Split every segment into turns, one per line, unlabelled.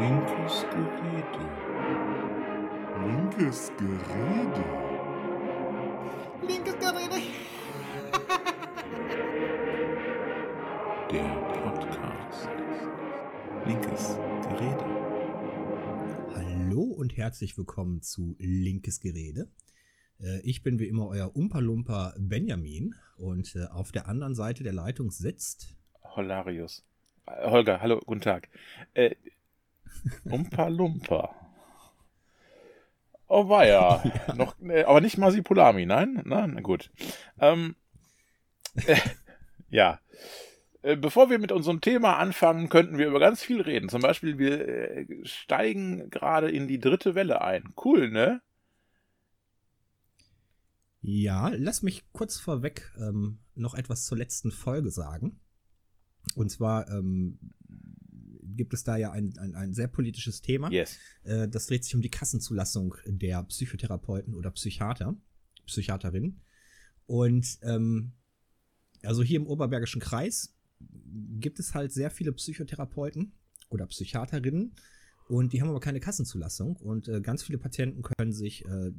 Linkes Gerede. Linkes Gerede.
Linkes Gerede.
Der Podcast. Linkes Gerede.
Hallo und herzlich willkommen zu Linkes Gerede. Äh, Ich bin wie immer euer Umpa-Lumpa Benjamin und äh, auf der anderen Seite der Leitung sitzt.
Holarius. Äh, Holger, hallo, guten Tag. Äh, Umpa Lumpa. Oh weia. Noch, äh, aber nicht Masipulami, nein? Nein, na gut. Ähm, äh, ja. Äh, Bevor wir mit unserem Thema anfangen, könnten wir über ganz viel reden. Zum Beispiel, wir äh, steigen gerade in die dritte Welle ein. Cool, ne?
Ja, lass mich kurz vorweg ähm, noch etwas zur letzten Folge sagen. Und zwar ähm, gibt es da ja ein, ein, ein sehr politisches Thema.
Yes.
Äh, das dreht sich um die Kassenzulassung der Psychotherapeuten oder Psychiater, Psychiaterinnen. Und ähm, also hier im Oberbergischen Kreis gibt es halt sehr viele Psychotherapeuten oder Psychiaterinnen und die haben aber keine Kassenzulassung und äh, ganz viele Patienten können sich äh,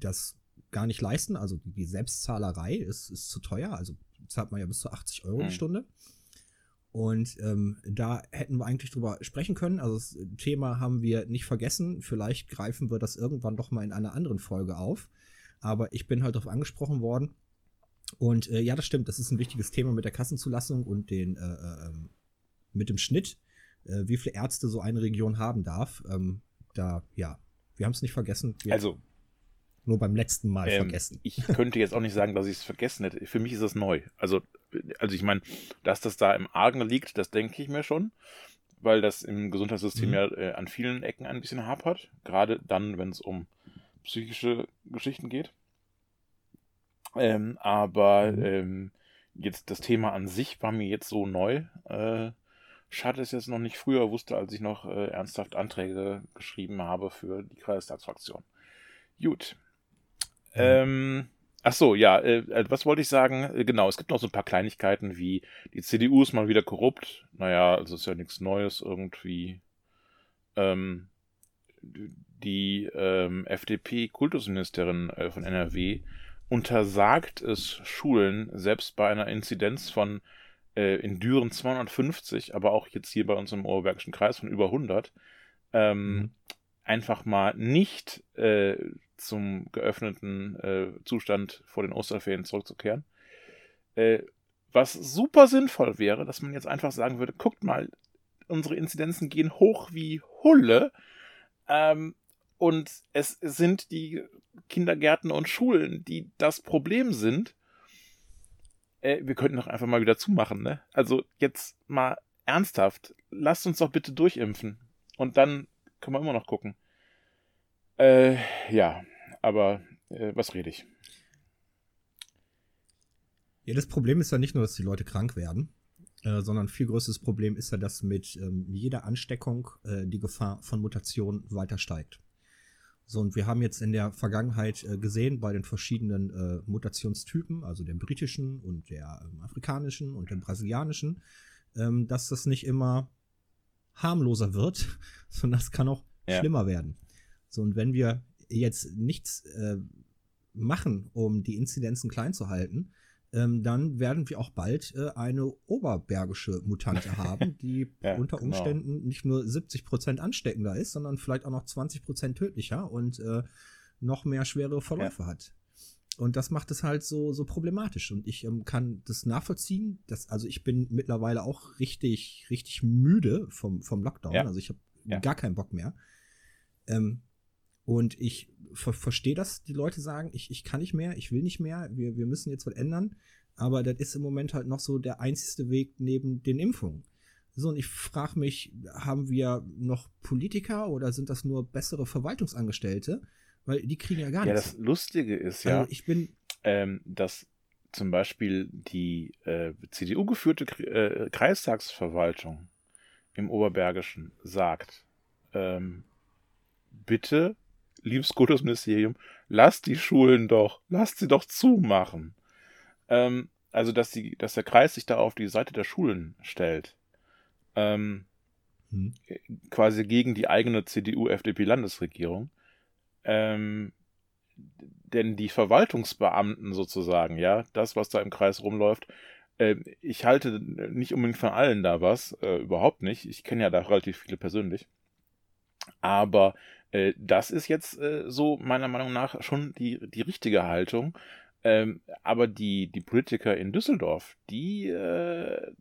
das gar nicht leisten. Also die Selbstzahlerei ist, ist zu teuer, also zahlt man ja bis zu 80 Euro
Hm.
die Stunde. Und ähm, da hätten wir eigentlich drüber sprechen können. Also das Thema haben wir nicht vergessen. Vielleicht greifen wir das irgendwann doch mal in einer anderen Folge auf. Aber ich bin halt darauf angesprochen worden. Und äh, ja, das stimmt. Das ist ein wichtiges Thema mit der Kassenzulassung und den äh, äh, ähm, mit dem Schnitt, äh, wie viele Ärzte so eine Region haben darf. Ähm, da, ja, wir haben es nicht vergessen. Wir
Also,
nur beim letzten Mal
ähm,
vergessen.
ich könnte jetzt auch nicht sagen, dass ich es vergessen hätte. Für mich ist das neu. Also, also ich meine, dass das da im Argen liegt, das denke ich mir schon, weil das im Gesundheitssystem
Mhm.
ja äh, an vielen Ecken ein bisschen hapert. Gerade dann, wenn es um psychische Geschichten geht. Ähm, aber
Mhm.
ähm, jetzt das Thema an sich war mir jetzt so neu. Äh, schade, dass ich es noch nicht früher wusste, als ich noch äh, ernsthaft Anträge geschrieben habe für die Kreistagsfraktion. Gut. Ähm, ach so, ja, äh, äh, was wollte ich sagen? Äh, Genau, es gibt noch so ein paar Kleinigkeiten wie die CDU ist mal wieder korrupt. Naja, also ist ja nichts Neues irgendwie. Ähm, die ähm, FDP-Kultusministerin äh, von NRW untersagt es Schulen, selbst bei einer Inzidenz von äh, in Düren 250, aber auch jetzt hier bei uns im Oberbergischen Kreis von über 100, ähm,
Mhm.
einfach mal nicht äh, zum geöffneten äh, Zustand vor den Osterferien zurückzukehren. Äh, was super sinnvoll wäre, dass man jetzt einfach sagen würde, guckt mal, unsere Inzidenzen gehen hoch wie Hulle. Ähm, und es sind die Kindergärten und Schulen, die das Problem sind. Äh, wir könnten doch einfach mal wieder zumachen, ne? Also jetzt mal ernsthaft, lasst uns doch bitte durchimpfen. Und dann können wir immer noch gucken. Äh, ja, aber äh, was rede ich?
Ja, das Problem ist ja nicht nur, dass die Leute krank werden, äh, sondern viel größeres Problem ist ja, dass mit ähm, jeder Ansteckung äh, die Gefahr von Mutationen weiter steigt. So, und wir haben jetzt in der Vergangenheit äh, gesehen, bei den verschiedenen äh, Mutationstypen, also dem britischen und der ähm, afrikanischen und dem brasilianischen, ähm, dass das nicht immer harmloser wird, sondern das kann auch
Ja.
schlimmer werden. So, und wenn wir jetzt nichts äh, machen, um die Inzidenzen klein zu halten, ähm, dann werden wir auch bald äh, eine oberbergische Mutante haben, die
Ja,
unter
genau.
Umständen nicht nur 70% ansteckender ist, sondern vielleicht auch noch 20% tödlicher und äh, noch mehr schwere Verläufe hat. Und das macht es halt so, so problematisch. Und ich ähm, kann das nachvollziehen. Dass, also ich bin mittlerweile auch richtig, richtig müde vom, vom Lockdown.
Ja.
Also ich habe
Ja.
gar keinen Bock mehr. Ähm, und ich ver verstehe das, die Leute sagen, ich, ich kann nicht mehr, ich will nicht mehr, wir, wir müssen jetzt was ändern. Aber das ist im Moment halt noch so der einzigste Weg neben den Impfungen. So, und ich frage mich, haben wir noch Politiker oder sind das nur bessere Verwaltungsangestellte? Weil die kriegen ja gar
Ja,
nichts.
das Lustige ist ja,
Also ich bin,
ähm, dass zum Beispiel die äh, CDU-geführte äh, Kreistagsverwaltung im Oberbergischen sagt, ähm, bitte, liebes Kultusministerium, lasst die Schulen doch, lasst sie doch zumachen. Ähm, also, dass, die, dass der Kreis sich da auf die Seite der Schulen stellt. Ähm,
Hm.
quasi gegen die eigene CDU-FDP-Landesregierung. Ähm, denn die Verwaltungsbeamten sozusagen, ja, das, was da im Kreis rumläuft, äh, ich halte nicht unbedingt von allen da was, äh, überhaupt nicht. Ich kenne ja da relativ viele persönlich. Aber äh, das ist jetzt äh, so meiner Meinung nach schon die, die richtige Haltung. Ähm, aber die, die Politiker in Düsseldorf, die äh,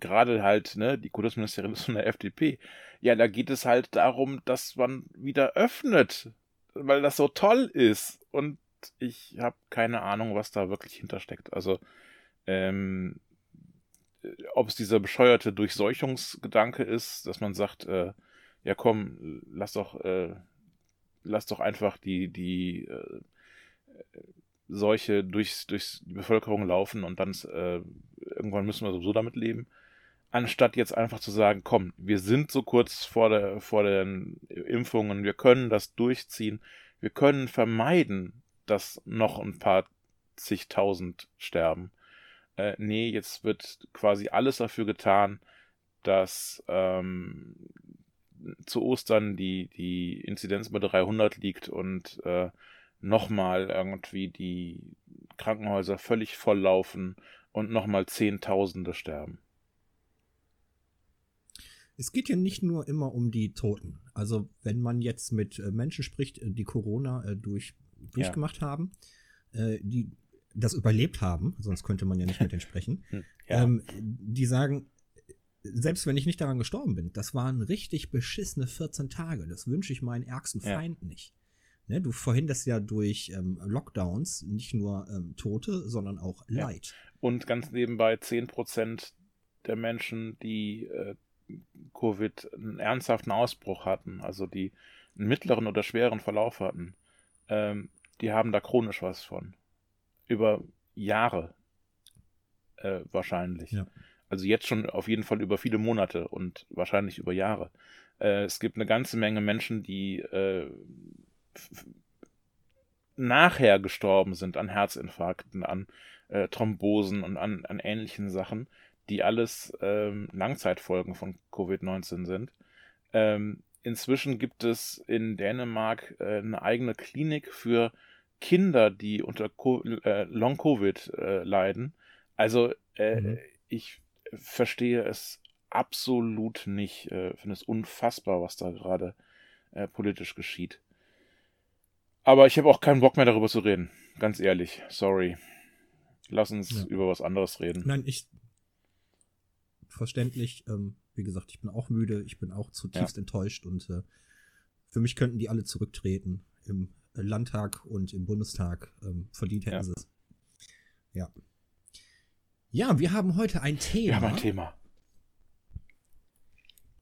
gerade halt, ne, die Kultusministerin ist von der FDP, ja, da geht es halt darum, dass man wieder öffnet, weil das so toll ist. Und ich habe keine Ahnung, was da wirklich hintersteckt. Also, ähm, ob es dieser bescheuerte Durchseuchungsgedanke ist, dass man sagt, äh, ja komm, lass doch, äh, lass doch einfach die, die äh, Seuche durchs, durchs die Bevölkerung laufen und dann äh, irgendwann müssen wir sowieso damit leben. Anstatt jetzt einfach zu sagen, komm, wir sind so kurz vor, der, vor den Impfungen, wir können das durchziehen, wir können vermeiden, dass noch ein paar zigtausend sterben. Äh, nee, jetzt wird quasi alles dafür getan, dass ähm, zu Ostern die, die Inzidenz bei 300 liegt und äh, nochmal irgendwie die Krankenhäuser völlig volllaufen und nochmal Zehntausende sterben.
Es geht ja nicht nur immer um die Toten. Also wenn man jetzt mit äh, Menschen spricht, äh, die Corona äh, durch, durchgemacht ja. haben, die das überlebt haben, sonst könnte man ja nicht mit denen sprechen,
hm, ja.
ähm, die sagen, selbst wenn ich nicht daran gestorben bin, das waren richtig beschissene 14 Tage. Das wünsche ich meinen ärgsten Feind ja. nicht. Ne, du verhinderst ja durch ähm, Lockdowns nicht nur ähm, Tote, sondern auch Leid.
Ja. Und ganz nebenbei 10% der Menschen, die äh, Covid einen ernsthaften Ausbruch hatten, also die einen mittleren oder schweren Verlauf hatten, ähm, die haben da chronisch was von. Über Jahre äh, wahrscheinlich.
Ja.
Also jetzt schon auf jeden Fall über viele Monate und wahrscheinlich über Jahre. Äh, es gibt eine ganze Menge Menschen, die äh, nachher gestorben sind an Herzinfarkten, an äh, Thrombosen und an, an ähnlichen Sachen, die alles ähm, Langzeitfolgen von Covid-19 sind. Ähm, inzwischen gibt es in Dänemark äh, eine eigene Klinik für Kinder, die unter Co äh, Long-Covid äh, leiden. Also äh, mhm. ich verstehe es absolut nicht. Äh, finde es unfassbar, was da gerade äh, politisch geschieht. Aber ich habe auch keinen Bock mehr darüber zu reden. Ganz ehrlich. Sorry. Lass uns ja. über was anderes reden.
Nein, ich. Verständlich. Ähm, wie gesagt, ich bin auch müde. Ich bin auch zutiefst ja. enttäuscht. Und äh, für mich könnten die alle zurücktreten. Im Landtag und im Bundestag. Ähm, verdient hätten ja. sie es. Ja. Ja, wir haben heute ein Thema.
Wir haben ein Thema.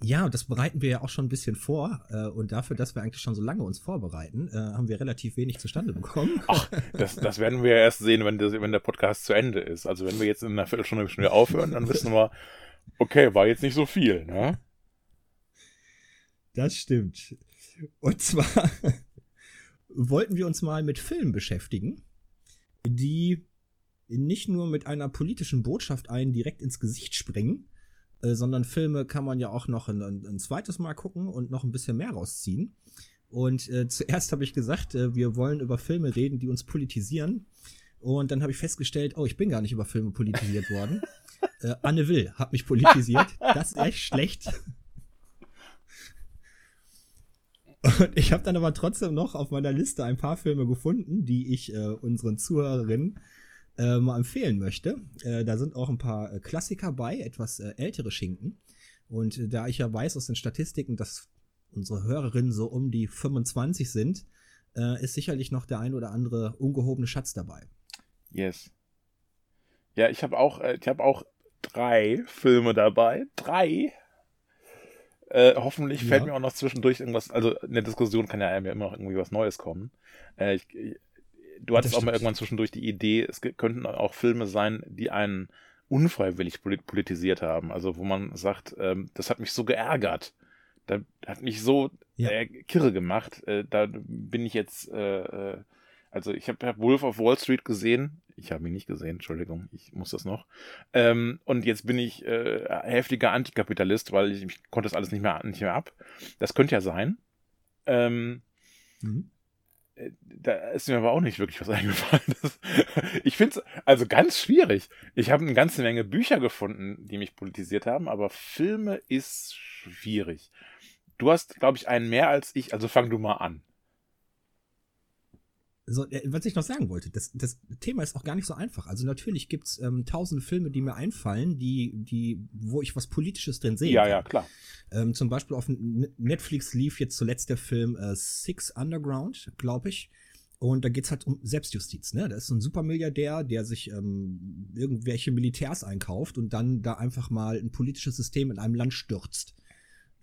Ja, und das bereiten wir ja auch schon ein bisschen vor. Äh, und dafür, dass wir eigentlich schon so lange uns vorbereiten, äh, haben wir relativ wenig zustande bekommen.
Ach, das, das werden wir erst sehen, wenn, das, wenn der Podcast zu Ende ist. Also wenn wir jetzt in einer Viertelstunde schon wieder aufhören, dann wissen wir, okay, war jetzt nicht so viel, ne?
Das stimmt. Und zwar wollten wir uns mal mit Filmen beschäftigen, die nicht nur mit einer politischen Botschaft einen direkt ins Gesicht springen, äh, sondern Filme kann man ja auch noch ein, ein, zweites Mal gucken und noch ein bisschen mehr rausziehen. Und äh, zuerst habe ich gesagt, äh, wir wollen über Filme reden, die uns politisieren. Und dann habe ich festgestellt, oh, ich bin gar nicht über Filme politisiert worden. äh, Anne Will hat mich politisiert. Das ist echt schlecht. Und ich habe dann aber trotzdem noch auf meiner Liste ein paar Filme gefunden, die ich äh, unseren Zuhörerinnen äh, mal empfehlen möchte. Äh, da sind auch ein paar äh, Klassiker bei, etwas äh, ältere Schinken. Und äh, da ich ja weiß aus den Statistiken, dass unsere Hörerinnen so um die 25 sind, äh, ist sicherlich noch der ein oder andere ungehobene Schatz dabei.
Yes. Ja, ich habe auch, ich habe auch drei Filme dabei. Drei. Äh, hoffentlich ja. fällt mir auch noch zwischendurch irgendwas, also in der Diskussion kann ja immer noch irgendwie was Neues kommen. Äh, ich, du hattest auch mal irgendwann zwischendurch die Idee, es könnten auch Filme sein, die einen unfreiwillig politisiert haben. Also wo man sagt, ähm, das hat mich so geärgert. Da hat mich so ja. äh, kirre gemacht. Äh, da bin ich jetzt, äh, äh also ich habe hab Wolf of Wall Street gesehen. Ich habe ihn nicht gesehen, Entschuldigung, ich muss das noch. Ähm, und jetzt bin ich äh, heftiger Antikapitalist, weil ich, ich konnte das alles nicht mehr, nicht mehr ab. Das könnte ja sein. Ähm, mhm. Äh, da ist mir aber auch nicht wirklich was eingefallen. Das, ich finde es also ganz schwierig. Ich habe eine ganze Menge Bücher gefunden, die mich politisiert haben, aber Filme ist schwierig. Du hast, glaube ich, einen mehr als ich, also fang du mal an
so, äh, was ich noch sagen wollte, das, das Thema ist auch gar nicht so einfach. Also natürlich gibt's ähm, tausende Filme, die mir einfallen, die, die, wo ich was Politisches drin sehe.
Ja, ja, klar.
Ähm, zum Beispiel auf Netflix lief jetzt zuletzt der Film äh, Six Underground, glaube ich. Und da geht's halt um Selbstjustiz, ne? Da ist so ein Supermilliardär, der sich ähm, irgendwelche Militärs einkauft und dann da einfach mal ein politisches System in einem Land stürzt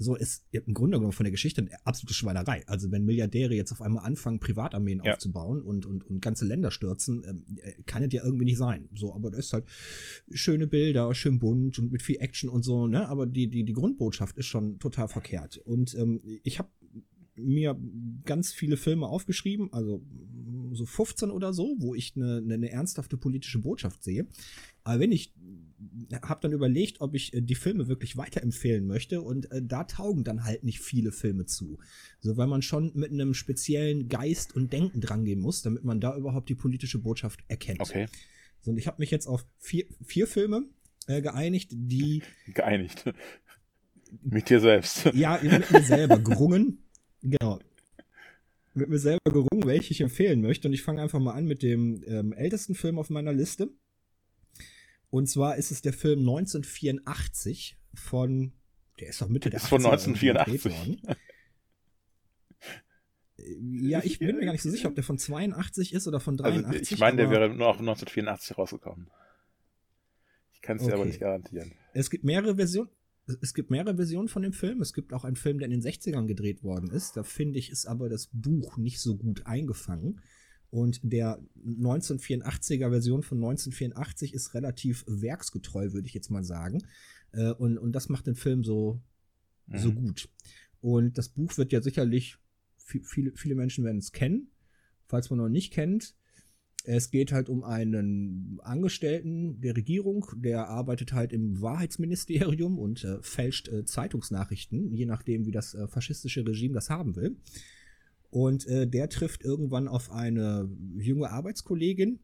so ist im Grunde genommen von der Geschichte eine absolute Schweinerei. Also wenn Milliardäre jetzt auf einmal anfangen, Privatarmeen ja. aufzubauen und, und, und ganze Länder stürzen, ähm, äh, kann es ja irgendwie nicht sein. So, aber das ist halt schöne Bilder, schön bunt und mit viel Action und so, ne? Aber die, die, die Grundbotschaft ist schon total verkehrt. Und ähm, ich habe mir ganz viele Filme aufgeschrieben, also so 15 oder so, wo ich eine, eine ernsthafte politische Botschaft sehe. Aber wenn ich habe dann überlegt, ob ich äh, die Filme wirklich weiterempfehlen möchte und äh, da taugen dann halt nicht viele Filme zu. So, weil man schon mit einem speziellen Geist und Denken drangehen muss, damit man da überhaupt die politische Botschaft erkennt.
Okay.
So, und ich habe mich jetzt auf vier, vier Filme äh, geeinigt, die.
Geeinigt. mit dir selbst.
Ja, mit mir selber gerungen. Genau. Mit mir selber gerungen, welche ich empfehlen möchte. Und ich fange einfach mal an mit dem ähm, ältesten Film auf meiner Liste. Und zwar ist es der Film 1984 von, der ist doch Mitte der
ist 80er von 1984.
Ja, ich bin mir gar nicht so sicher, ob der von 82 ist oder von 83.
Also ich meine, der wäre nur auf 1984 rausgekommen. Ich kann es okay. dir aber nicht garantieren.
Es gibt mehrere Versionen. Es gibt mehrere Versionen von dem Film. Es gibt auch einen Film, der in den 60ern gedreht worden ist. Da finde ich, ist aber das Buch nicht so gut eingefangen. Und der 1984er Version von 1984 ist relativ werksgetreu, würde ich jetzt mal sagen. Äh, und, und das macht den Film so, mhm. so gut. Und das Buch wird ja sicherlich, viele, viele Menschen werden es kennen. Falls man noch nicht kennt, es geht halt um einen Angestellten der Regierung, der arbeitet halt im Wahrheitsministerium und äh, fälscht äh, Zeitungsnachrichten, je nachdem, wie das äh, faschistische Regime das haben will. Und äh, der trifft irgendwann auf eine junge Arbeitskollegin.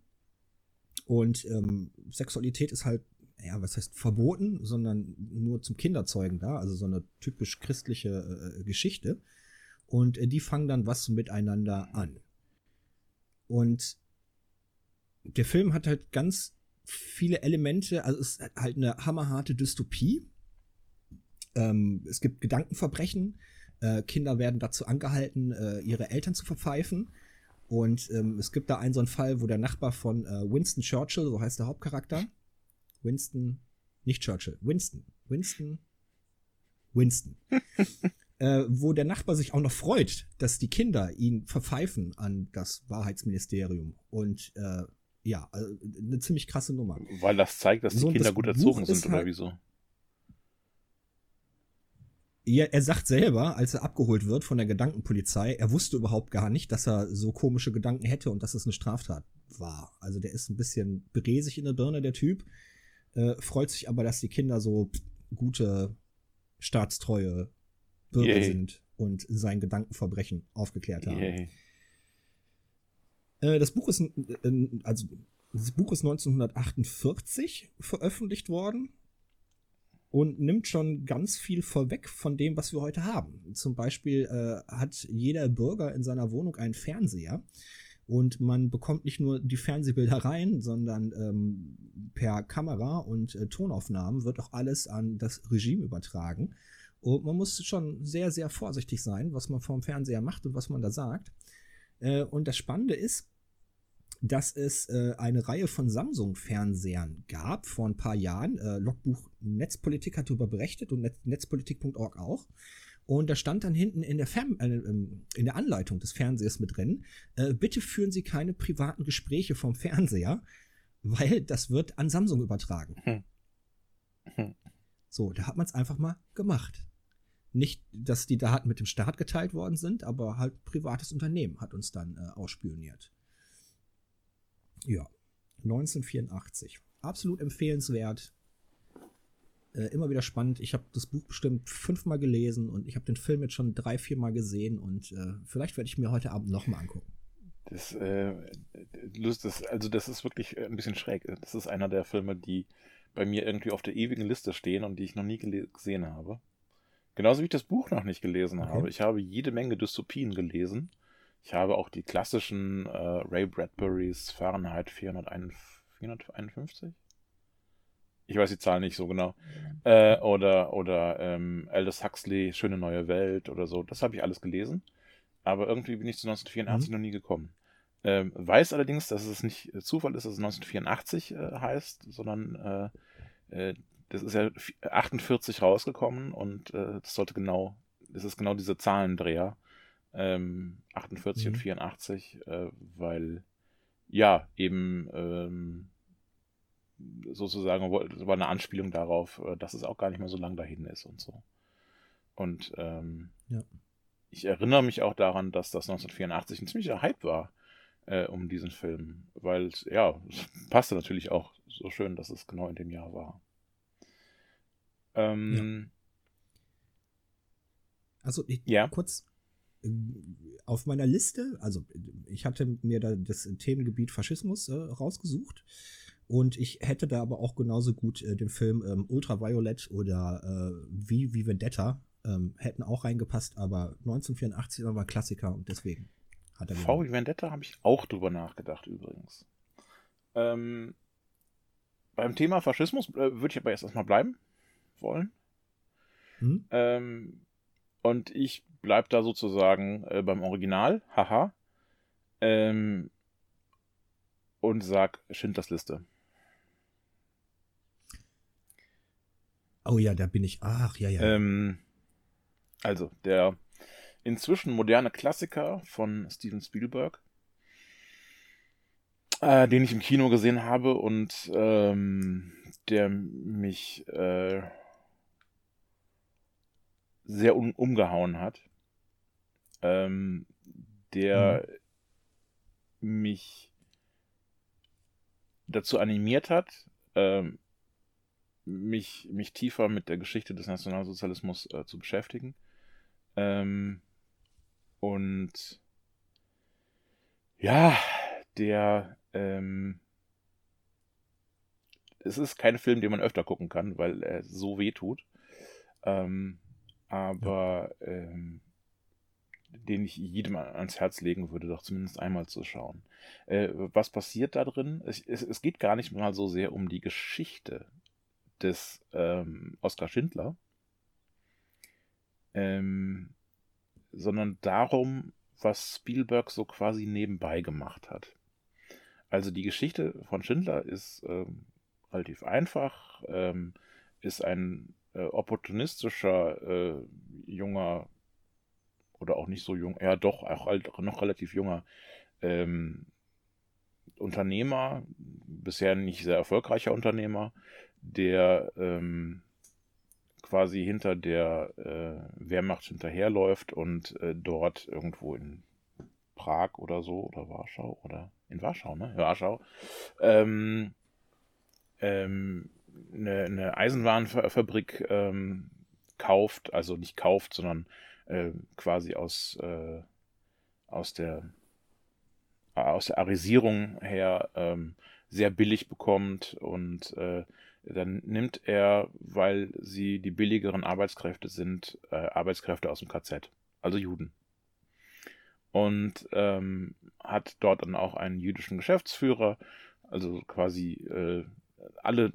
Und ähm, Sexualität ist halt, ja, was heißt verboten, sondern nur zum Kinderzeugen da. Also so eine typisch christliche äh, Geschichte. Und äh, die fangen dann was miteinander an. Und der Film hat halt ganz viele Elemente, also es ist halt eine hammerharte Dystopie. Ähm, es gibt Gedankenverbrechen, äh, Kinder werden dazu angehalten, äh, ihre Eltern zu verpfeifen. Und ähm, es gibt da einen so einen Fall, wo der Nachbar von äh, Winston Churchill, so heißt der Hauptcharakter, Winston, nicht Churchill, Winston, Winston, Winston, äh, wo der Nachbar sich auch noch freut, dass die Kinder ihn verpfeifen an das Wahrheitsministerium. Und äh, ja, also eine ziemlich krasse Nummer.
Weil das zeigt, dass die so, Kinder das gut erzogen sind, oder halt, wieso?
Ja, er sagt selber, als er abgeholt wird von der Gedankenpolizei, er wusste überhaupt gar nicht, dass er so komische Gedanken hätte und dass es eine Straftat war. Also der ist ein bisschen bresig in der Birne, der Typ. Äh, freut sich aber, dass die Kinder so gute, staatstreue Bürger Yay. sind und sein Gedankenverbrechen aufgeklärt haben. Yay. Äh, das Buch ist, äh, also, das Buch ist 1948 veröffentlicht worden und nimmt schon ganz viel vorweg von dem, was wir heute haben. Zum Beispiel äh, hat jeder Bürger in seiner Wohnung einen Fernseher und man bekommt nicht nur die Fernsehbilder rein, sondern ähm, per Kamera und äh, Tonaufnahmen wird auch alles an das Regime übertragen. Und man muss schon sehr, sehr vorsichtig sein, was man vom Fernseher macht und was man da sagt. Äh, und das Spannende ist, dass es äh, eine Reihe von Samsung-Fernsehern gab vor ein paar Jahren. Äh, Logbuch Netzpolitik hat darüber berichtet und Net netzpolitik.org auch. Und da stand dann hinten in der, Fern äh, ähm, in der Anleitung des Fernsehers mit drin, äh, bitte führen Sie keine privaten Gespräche vom Fernseher, weil das wird an Samsung übertragen. Hm. Hm. So, da hat man es einfach mal gemacht. Nicht, dass die Daten mit dem Staat geteilt worden sind, aber halt privates Unternehmen hat uns dann äh, ausspioniert. Ja. 1984. Absolut empfehlenswert. Äh, immer wieder spannend. Ich habe das Buch bestimmt fünfmal gelesen und ich habe den Film jetzt schon drei, viermal gesehen und äh, vielleicht werde ich mir heute Abend nochmal angucken.
Das, äh, ist, also das ist wirklich ein bisschen schräg. Das ist einer der Filme, die bei mir irgendwie auf der ewigen Liste stehen und die ich noch nie gesehen habe. Genauso wie ich das Buch noch nicht gelesen okay. habe. Ich habe jede Menge Dystopien gelesen. Ich habe auch die klassischen äh, Ray Bradburys Fahrenheit 451. Ich weiß die Zahl nicht so genau. Äh, oder oder ähm, Aldous Huxley, Schöne neue Welt oder so. Das habe ich alles gelesen. Aber irgendwie bin ich zu 1984 mhm. noch nie gekommen. Ähm, weiß allerdings, dass es nicht Zufall ist, dass es 1984 äh, heißt, sondern äh, äh das ist ja 48 rausgekommen und äh, das sollte genau, das ist genau diese Zahlendreher. Ähm, 48 mhm. und 84, äh, weil ja, eben ähm, sozusagen war eine Anspielung darauf, äh, dass es auch gar nicht mehr so lang dahin ist und so. Und ähm, ja. ich erinnere mich auch daran, dass das 1984 ein ziemlicher Hype war äh, um diesen Film, weil ja, es passte natürlich auch so schön, dass es genau in dem Jahr war. Ähm,
ja. Also ich, ja. kurz auf meiner Liste, also ich hatte mir da das Themengebiet Faschismus äh, rausgesucht und ich hätte da aber auch genauso gut äh, den Film ähm, Ultraviolet oder äh, Wie, wie Vendetta ähm, hätten auch reingepasst, aber 1984 war ein Klassiker und deswegen hat er
V wie Vendetta habe ich auch drüber nachgedacht übrigens. Ähm, beim Thema Faschismus äh, würde ich aber erst erstmal bleiben wollen. Hm? Ähm, und ich bleibe da sozusagen äh, beim Original, haha. Ähm, und sag Schindlers Liste.
Oh ja, da bin ich. Ach, ja, ja.
Ähm, also, der inzwischen moderne Klassiker von Steven Spielberg, äh, den ich im Kino gesehen habe und ähm, der mich äh, sehr um, umgehauen hat, ähm, der mhm. mich dazu animiert hat, ähm, mich, mich tiefer mit der Geschichte des Nationalsozialismus äh, zu beschäftigen. Ähm, und ja, der ähm, es ist kein Film, den man öfter gucken kann, weil er so weh tut. Ähm, aber ja. ähm, den ich jedem ans Herz legen würde, doch zumindest einmal zu schauen. Äh, was passiert da drin? Es, es, es, geht gar nicht mal so sehr um die Geschichte des ähm, Oskar Schindler, ähm, sondern darum, was Spielberg so quasi nebenbei gemacht hat. Also die Geschichte von Schindler ist ähm, relativ einfach, ähm, ist ein äh, opportunistischer äh, junger oder auch nicht so jung, ja doch, auch halt noch relativ junger ähm, Unternehmer, bisher nicht sehr erfolgreicher Unternehmer, der ähm, quasi hinter der äh, Wehrmacht hinterherläuft und äh, dort irgendwo in Prag oder so oder Warschau oder in Warschau, ne? Warschau, ähm, ähm, eine, eine Eisenbahnfabrik ähm, kauft, also nicht kauft, sondern äh, quasi aus, äh, aus der aus der Arisierung her ähm, sehr billig bekommt und äh, dann nimmt er, weil sie die billigeren Arbeitskräfte sind, äh, Arbeitskräfte aus dem KZ, also Juden. Und ähm, hat dort dann auch einen jüdischen Geschäftsführer, also quasi äh, alle,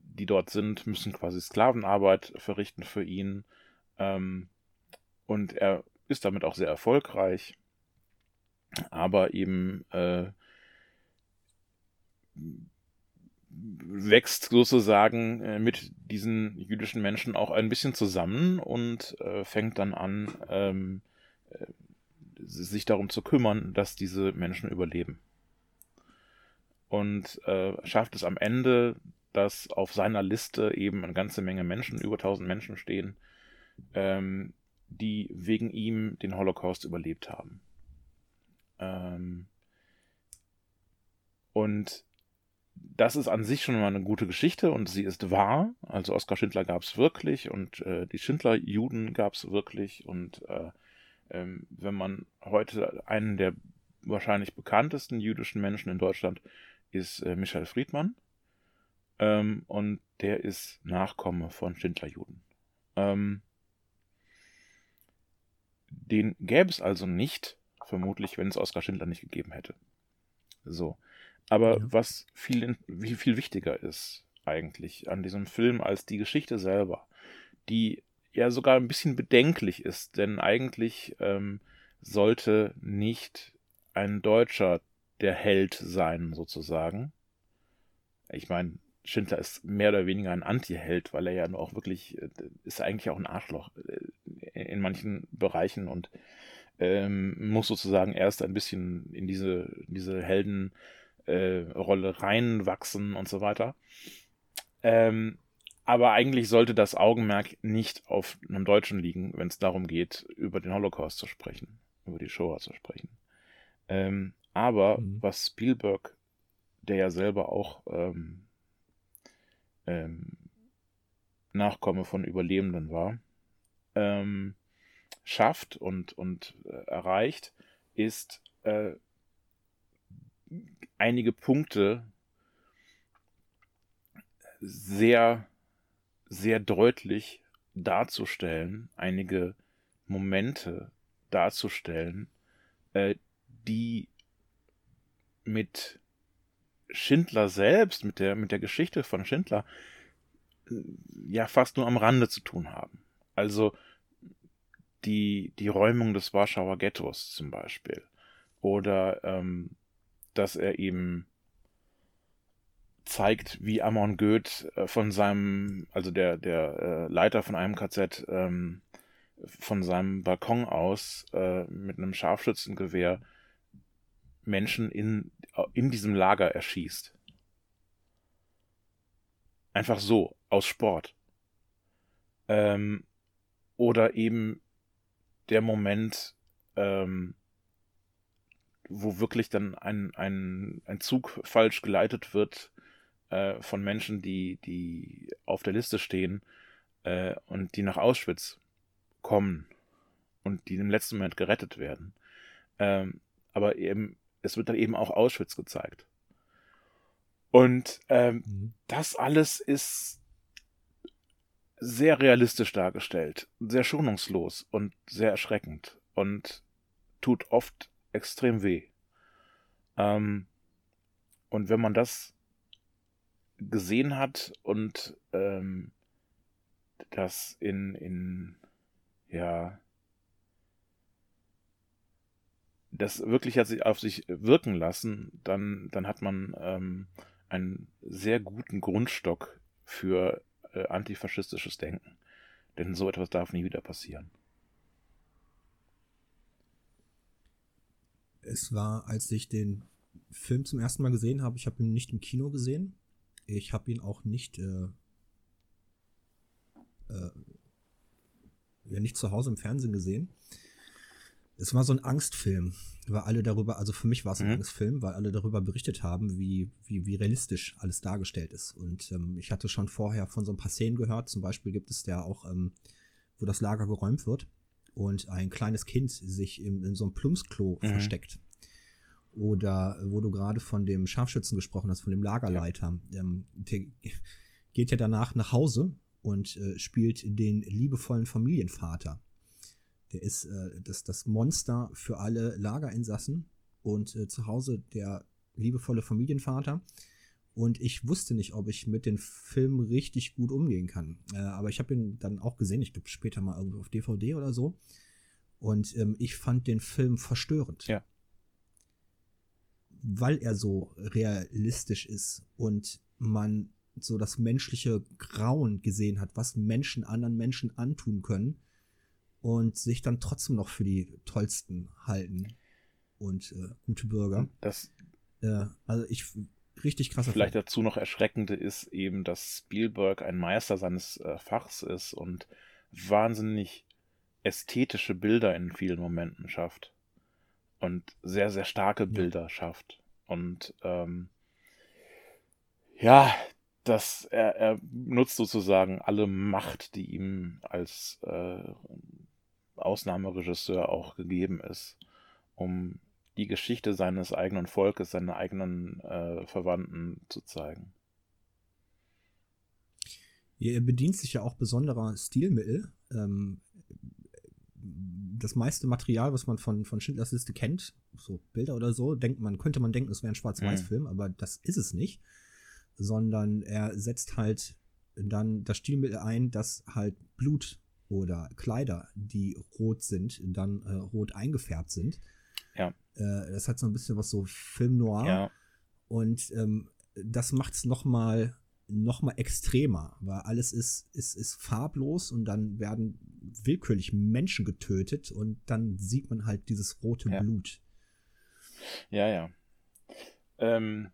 die dort sind, müssen quasi Sklavenarbeit verrichten für ihn. Ähm, und er ist damit auch sehr erfolgreich, aber eben äh, wächst sozusagen äh, mit diesen jüdischen Menschen auch ein bisschen zusammen und äh, fängt dann an, ähm, äh, sich darum zu kümmern, dass diese Menschen überleben. Und äh, schafft es am Ende, dass auf seiner Liste eben eine ganze Menge Menschen, über 1000 Menschen stehen, ähm, die wegen ihm den Holocaust überlebt haben. Ähm, und das ist an sich schon mal eine gute Geschichte und sie ist wahr. Also Oskar Schindler gab es wirklich und äh, die Schindler-Juden gab es wirklich. Und äh, ähm, wenn man heute einen der wahrscheinlich bekanntesten jüdischen Menschen in Deutschland ist äh, Michael Friedmann. Ähm, und der ist Nachkomme von Schindler-Juden. Ähm, den gäbe es also nicht, vermutlich, wenn es Oskar Schindler nicht gegeben hätte. So. Aber ja. was viel, viel wichtiger ist eigentlich an diesem Film als die Geschichte selber, die ja sogar ein bisschen bedenklich ist, denn eigentlich ähm, sollte nicht ein Deutscher der Held sein, sozusagen. Ich meine, Schindler ist mehr oder weniger ein Anti-Held, weil er ja auch wirklich, äh, ist eigentlich auch ein Arschloch äh, in manchen Bereichen und ähm, muss sozusagen erst ein bisschen in diese, diese Heldenrolle äh, reinwachsen und so weiter. Ähm, aber eigentlich sollte das Augenmerk nicht auf einem Deutschen liegen, wenn es darum geht, über den Holocaust zu sprechen, über die Shoah zu sprechen. Ähm, aber mhm. was Spielberg, der ja selber auch ähm, ähm, Nachkomme von Überlebenden war, ähm, schafft und, und äh, erreicht, ist äh, einige Punkte sehr, sehr deutlich darzustellen, einige Momente darzustellen, äh, die mit Schindler selbst, mit der, mit der Geschichte von Schindler, ja fast nur am Rande zu tun haben. Also die, die Räumung des Warschauer Ghettos zum Beispiel. Oder ähm, dass er eben zeigt, wie Amon Goeth äh, von seinem, also der, der äh, Leiter von einem KZ, ähm, von seinem Balkon aus äh, mit einem Scharfschützengewehr Menschen in, in diesem Lager erschießt. Einfach so, aus Sport. Ähm, oder eben der Moment, ähm, wo wirklich dann ein, ein, ein Zug falsch geleitet wird äh, von Menschen, die, die auf der Liste stehen äh, und die nach Auschwitz kommen und die im letzten Moment gerettet werden. Ähm, aber eben es wird dann eben auch Auschwitz gezeigt. Und ähm, mhm. das alles ist sehr realistisch dargestellt, sehr schonungslos und sehr erschreckend und tut oft extrem weh. Ähm, und wenn man das gesehen hat und ähm, das in, in ja, das wirklich hat sich auf sich wirken lassen, dann, dann hat man ähm, einen sehr guten Grundstock für äh, antifaschistisches Denken. Denn so etwas darf nie wieder passieren.
Es war, als ich den Film zum ersten Mal gesehen habe, ich habe ihn nicht im Kino gesehen. Ich habe ihn auch nicht, äh, äh, ja, nicht zu Hause im Fernsehen gesehen. Es war so ein Angstfilm, weil alle darüber, also für mich war es ein mhm. Angstfilm, weil alle darüber berichtet haben, wie, wie, wie realistisch alles dargestellt ist. Und ähm, ich hatte schon vorher von so ein paar Szenen gehört. Zum Beispiel gibt es ja auch, ähm, wo das Lager geräumt wird und ein kleines Kind sich in, in so einem Plumpsklo mhm. versteckt. Oder wo du gerade von dem Scharfschützen gesprochen hast, von dem Lagerleiter. Ja. Ähm, der geht ja danach nach Hause und äh, spielt den liebevollen Familienvater. Der ist äh, das, das Monster für alle Lagerinsassen und äh, zu Hause der liebevolle Familienvater. Und ich wusste nicht, ob ich mit den Filmen richtig gut umgehen kann. Äh, aber ich habe ihn dann auch gesehen, ich glaube später mal irgendwo auf DVD oder so. Und ähm, ich fand den Film verstörend.
Ja.
Weil er so realistisch ist und man so das menschliche Grauen gesehen hat, was Menschen anderen Menschen antun können und sich dann trotzdem noch für die tollsten halten und äh, gute Bürger.
Das
äh, also ich richtig krass.
Vielleicht Film. dazu noch erschreckende ist eben, dass Spielberg ein Meister seines äh, Fachs ist und wahnsinnig ästhetische Bilder in vielen Momenten schafft und sehr sehr starke Bilder ja. schafft und ähm, ja, dass er, er nutzt sozusagen alle Macht, die ihm als äh, Ausnahmeregisseur auch gegeben ist, um die Geschichte seines eigenen Volkes, seiner eigenen äh, Verwandten zu zeigen.
Ja, er bedient sich ja auch besonderer Stilmittel. Ähm, das meiste Material, was man von, von Schindlers Liste kennt, so Bilder oder so, denkt man, könnte man denken, es wäre ein Schwarz-Weiß-Film, mhm. aber das ist es nicht. Sondern er setzt halt dann das Stilmittel ein, dass halt Blut oder Kleider, die rot sind, dann äh, rot eingefärbt sind.
Ja.
Äh, das hat so ein bisschen was so Film Noir.
Ja.
Und ähm, das macht es noch mal noch mal extremer, weil alles ist, ist, ist farblos und dann werden willkürlich Menschen getötet und dann sieht man halt dieses rote
ja.
Blut.
Ja, ja. Ähm,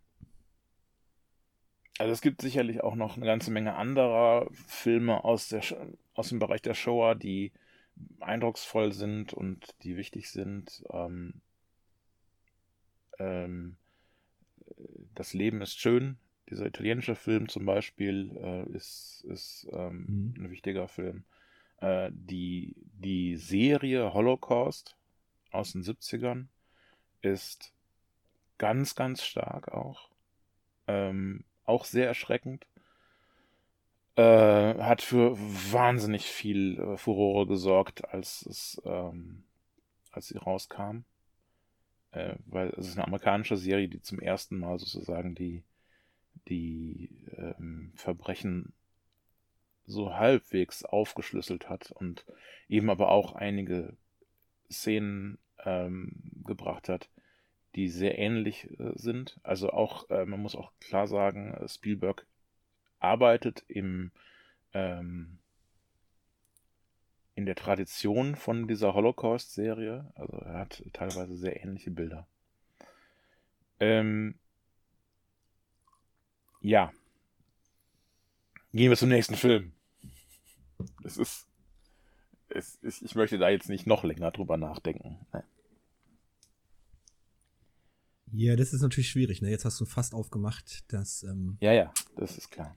also es gibt sicherlich auch noch eine ganze Menge anderer Filme aus, der, aus dem Bereich der Shoah, die eindrucksvoll sind und die wichtig sind. Ähm, ähm, das Leben ist schön. Dieser italienische Film zum Beispiel äh, ist, ist ähm, mhm. ein wichtiger Film. Äh, die, die Serie Holocaust aus den 70ern ist ganz, ganz stark auch. Ähm, auch sehr erschreckend. Äh, hat für wahnsinnig viel äh, Furore gesorgt, als es, ähm, als sie rauskam. Äh, weil es ist eine amerikanische Serie, die zum ersten Mal sozusagen die, die ähm, Verbrechen so halbwegs aufgeschlüsselt hat und eben aber auch einige Szenen ähm, gebracht hat, die sehr ähnlich äh, sind. Also auch, äh, man muss auch klar sagen, äh, Spielberg arbeitet im, ähm, in der Tradition von dieser Holocaust-Serie. Also er hat teilweise sehr ähnliche Bilder. Ähm, ja. Gehen wir zum nächsten Film. Es ist. Es, ich, ich möchte da jetzt nicht noch länger drüber nachdenken. Ne?
Ja, das ist natürlich schwierig. Ne? Jetzt hast du fast aufgemacht, dass. Ähm
ja, ja, das ist klar.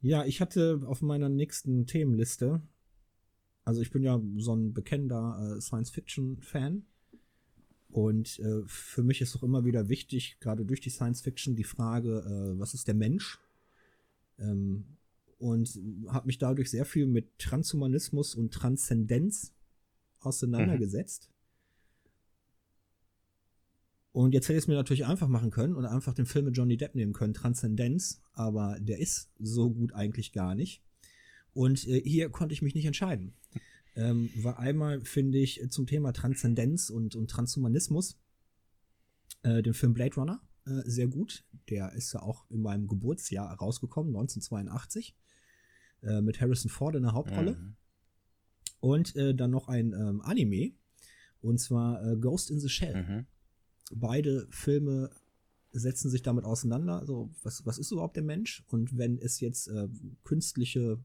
Ja, ich hatte auf meiner nächsten Themenliste, also ich bin ja so ein bekennender äh, Science-Fiction-Fan. Und äh, für mich ist auch immer wieder wichtig, gerade durch die Science-Fiction, die Frage, äh, was ist der Mensch? Ähm, und habe mich dadurch sehr viel mit Transhumanismus und Transzendenz auseinandergesetzt. Mhm. Und jetzt hätte ich es mir natürlich einfach machen können und einfach den Film mit Johnny Depp nehmen können, Transzendenz, aber der ist so gut eigentlich gar nicht. Und äh, hier konnte ich mich nicht entscheiden. Ähm, war einmal, finde ich, zum Thema Transzendenz und, und Transhumanismus äh, den Film Blade Runner äh, sehr gut. Der ist ja auch in meinem Geburtsjahr rausgekommen, 1982, äh, mit Harrison Ford in der Hauptrolle. Mhm. Und äh, dann noch ein ähm, Anime, und zwar äh, Ghost in the Shell. Mhm beide Filme setzen sich damit auseinander. Also, was, was ist überhaupt der Mensch? Und wenn es jetzt äh, künstliche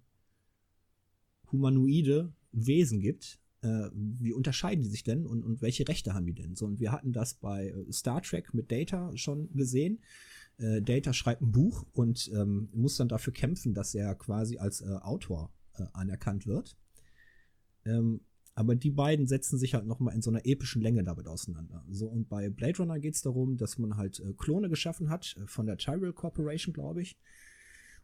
humanoide Wesen gibt, äh, wie unterscheiden die sich denn und, und welche Rechte haben die denn? So, und wir hatten das bei äh, Star Trek mit Data schon gesehen. Äh, Data schreibt ein Buch und ähm, muss dann dafür kämpfen, dass er quasi als äh, Autor äh, anerkannt wird. Ähm, aber die beiden setzen sich halt nochmal in so einer epischen Länge damit auseinander. So, und bei Blade Runner geht es darum, dass man halt äh, Klone geschaffen hat, äh, von der Tyrell Corporation, glaube ich.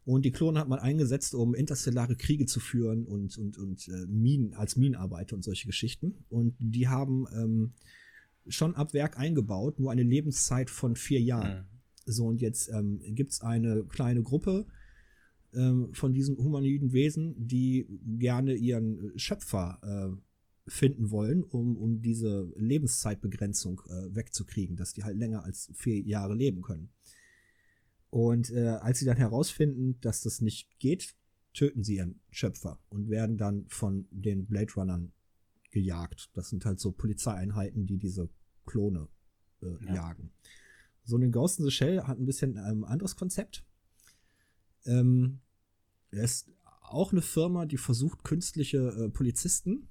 Und die Klone hat man eingesetzt, um interstellare Kriege zu führen und, und, und äh, Minen, als Minenarbeiter und solche Geschichten. Und die haben ähm, schon ab Werk eingebaut, nur eine Lebenszeit von vier Jahren. Mhm. So, und jetzt ähm, gibt es eine kleine Gruppe ähm, von diesen humanoiden Wesen, die gerne ihren Schöpfer äh, finden wollen, um, um diese Lebenszeitbegrenzung äh, wegzukriegen, dass die halt länger als vier Jahre leben können. Und äh, als sie dann herausfinden, dass das nicht geht, töten sie ihren Schöpfer und werden dann von den Blade Runnern gejagt. Das sind halt so Polizeieinheiten, die diese Klone äh, ja. jagen. So ein Ghost in the Shell hat ein bisschen ein ähm, anderes Konzept. Ähm, ist auch eine Firma, die versucht, künstliche äh, Polizisten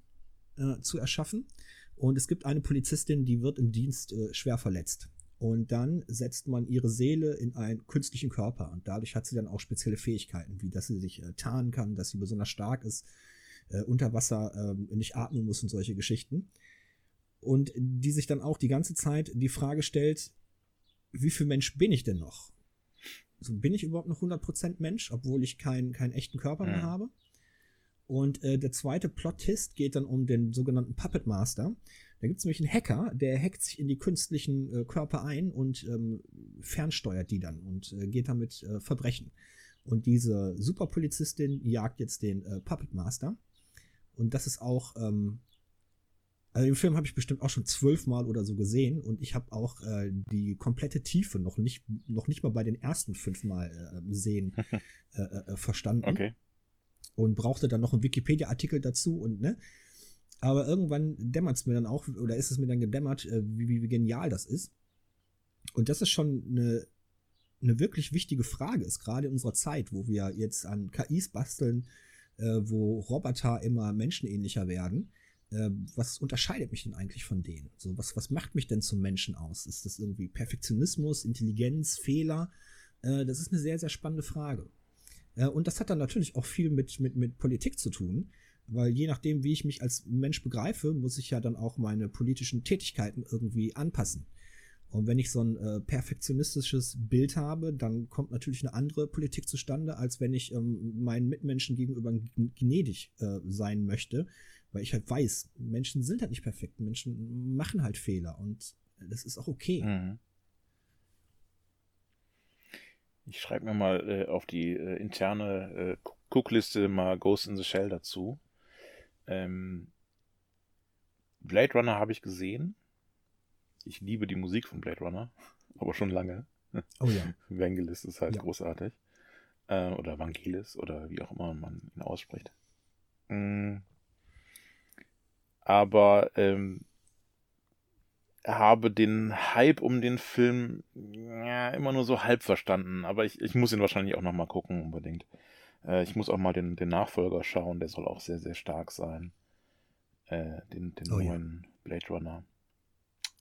äh, zu erschaffen. Und es gibt eine Polizistin, die wird im Dienst äh, schwer verletzt. Und dann setzt man ihre Seele in einen künstlichen Körper. Und dadurch hat sie dann auch spezielle Fähigkeiten, wie dass sie sich äh, tarnen kann, dass sie besonders stark ist, äh, unter Wasser äh, nicht atmen muss und solche Geschichten. Und die sich dann auch die ganze Zeit die Frage stellt, wie viel Mensch bin ich denn noch? Also bin ich überhaupt noch 100% Mensch, obwohl ich keinen keinen echten Körper mehr
Mhm.
habe? Und äh, der zweite Plot-Twist geht dann um den sogenannten Puppet Master. Da gibt es nämlich einen Hacker, der hackt sich in die künstlichen äh, Körper ein und ähm, fernsteuert die dann und äh, geht damit äh, Verbrechen. Und diese Superpolizistin jagt jetzt den äh, Puppet Master. Und das ist auch, ähm, also den Film habe ich bestimmt auch schon zwölfmal oder so gesehen und ich habe auch äh, die komplette Tiefe noch nicht, noch nicht mal bei den ersten fünfmal äh, sehen äh, äh, verstanden
Okay.
Und brauchte dann noch einen Wikipedia-Artikel dazu und ne. Aber irgendwann dämmert es mir dann auch, oder ist es mir dann gedämmert, äh, wie, wie, wie genial das ist. Und das ist schon eine, eine wirklich wichtige Frage, ist gerade in unserer Zeit, wo wir jetzt an KIs basteln, äh, wo Roboter immer menschenähnlicher werden. Äh, was unterscheidet mich denn eigentlich von denen? So, was, was macht mich denn zum Menschen aus? Ist das irgendwie Perfektionismus, Intelligenz, Fehler? Äh, das ist eine sehr, sehr spannende Frage. Äh, Und das hat dann natürlich auch viel mit, mit, mit Politik zu tun, weil je nachdem, wie ich mich als Mensch begreife, muss ich ja dann auch meine politischen Tätigkeiten irgendwie anpassen. Und wenn ich so ein äh, perfektionistisches Bild habe, dann kommt natürlich eine andere Politik zustande, als wenn ich ähm, meinen Mitmenschen gegenüber gnädig äh, sein möchte, weil ich halt weiß, Menschen sind halt nicht perfekt, Menschen machen halt Fehler und das ist auch okay.
Mhm. Ich schreibe mir mal äh, auf die äh, interne äh, Cookliste mal Ghost in the Shell dazu. Ähm, Blade Runner habe ich gesehen. Ich liebe die Musik von Blade Runner, aber schon lange.
Oh ja.
Vangelis ist halt
Ja.
großartig. Äh, oder Vangelis oder wie auch immer man ihn ausspricht. Mm. Aber ähm, habe den Hype um den Film ja, immer nur so halb verstanden. Aber ich, ich muss ihn wahrscheinlich auch nochmal gucken, unbedingt. Äh, ich muss auch mal den, den Nachfolger schauen, der soll auch sehr, sehr stark sein. Äh, den den
Oh ja.
neuen Blade Runner.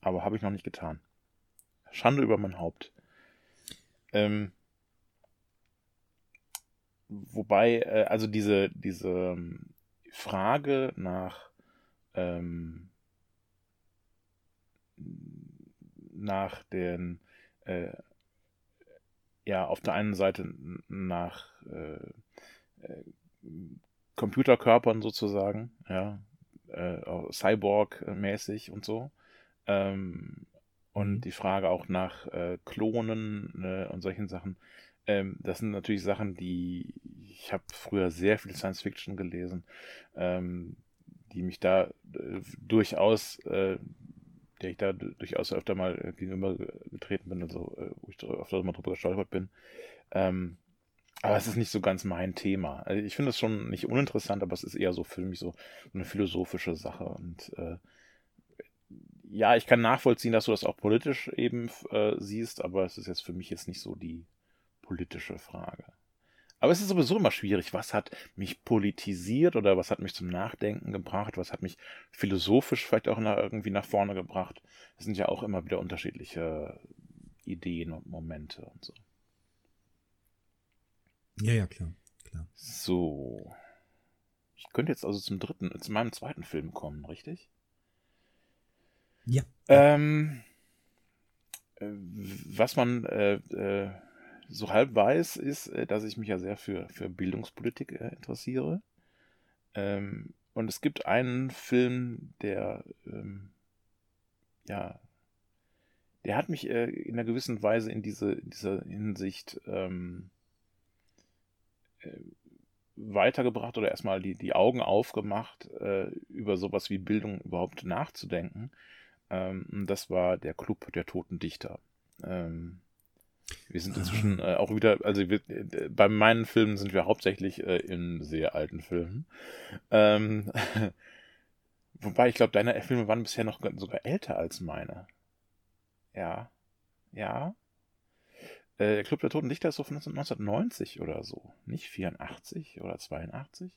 Aber habe ich noch nicht getan. Schande über mein Haupt. Ähm, wobei, äh, also diese, diese ähm, Frage nach ähm, nach den äh, ja auf der einen Seite nach äh, äh, Computerkörpern sozusagen, ja, äh, auch Cyborg-mäßig und so. Ähm, und
Mhm.
die Frage auch nach äh, Klonen äh, und solchen Sachen. Ähm, das sind natürlich Sachen, die ich habe früher sehr viel Science Fiction gelesen, ähm, die mich da äh, durchaus, äh, der ich da durchaus öfter mal äh, gegenüber getreten bin, also äh, wo ich öfter mal drüber gestolpert bin. Ähm, aber es ist nicht so ganz mein Thema. Also ich finde es schon nicht uninteressant, aber es ist eher so für mich so eine philosophische Sache. Und äh, ja, ich kann nachvollziehen, dass du das auch politisch eben äh, siehst, aber es ist jetzt für mich jetzt nicht so die politische Frage. Aber es ist sowieso immer schwierig, was hat mich politisiert oder was hat mich zum Nachdenken gebracht, was hat mich philosophisch vielleicht auch nach, irgendwie nach vorne gebracht. Es sind ja auch immer wieder unterschiedliche Ideen und Momente und so.
Ja, ja, klar. klar.
So. Ich könnte jetzt also zum dritten, zu meinem zweiten Film kommen, richtig?
Ja.
Ähm, äh, was man äh, äh, so halb weiß, ist, äh, dass ich mich ja sehr für, für Bildungspolitik äh, interessiere. Ähm, und es gibt einen Film, der, ähm, ja, der hat mich äh, in einer gewissen Weise in, diese, in dieser Hinsicht ähm, äh, weitergebracht oder erstmal die, die Augen aufgemacht, äh, über sowas wie Bildung überhaupt nachzudenken. Ähm, das war der Club der Toten Dichter. Ähm, wir sind inzwischen äh, auch wieder, also wir, äh, bei meinen Filmen sind wir hauptsächlich äh, in sehr alten Filmen. Ähm, wobei, ich glaube, deine Filme waren bisher noch sogar älter als meine. Ja. Ja. Äh, der Club der Toten Dichter ist so von 1990 oder so. Nicht 84 oder 82.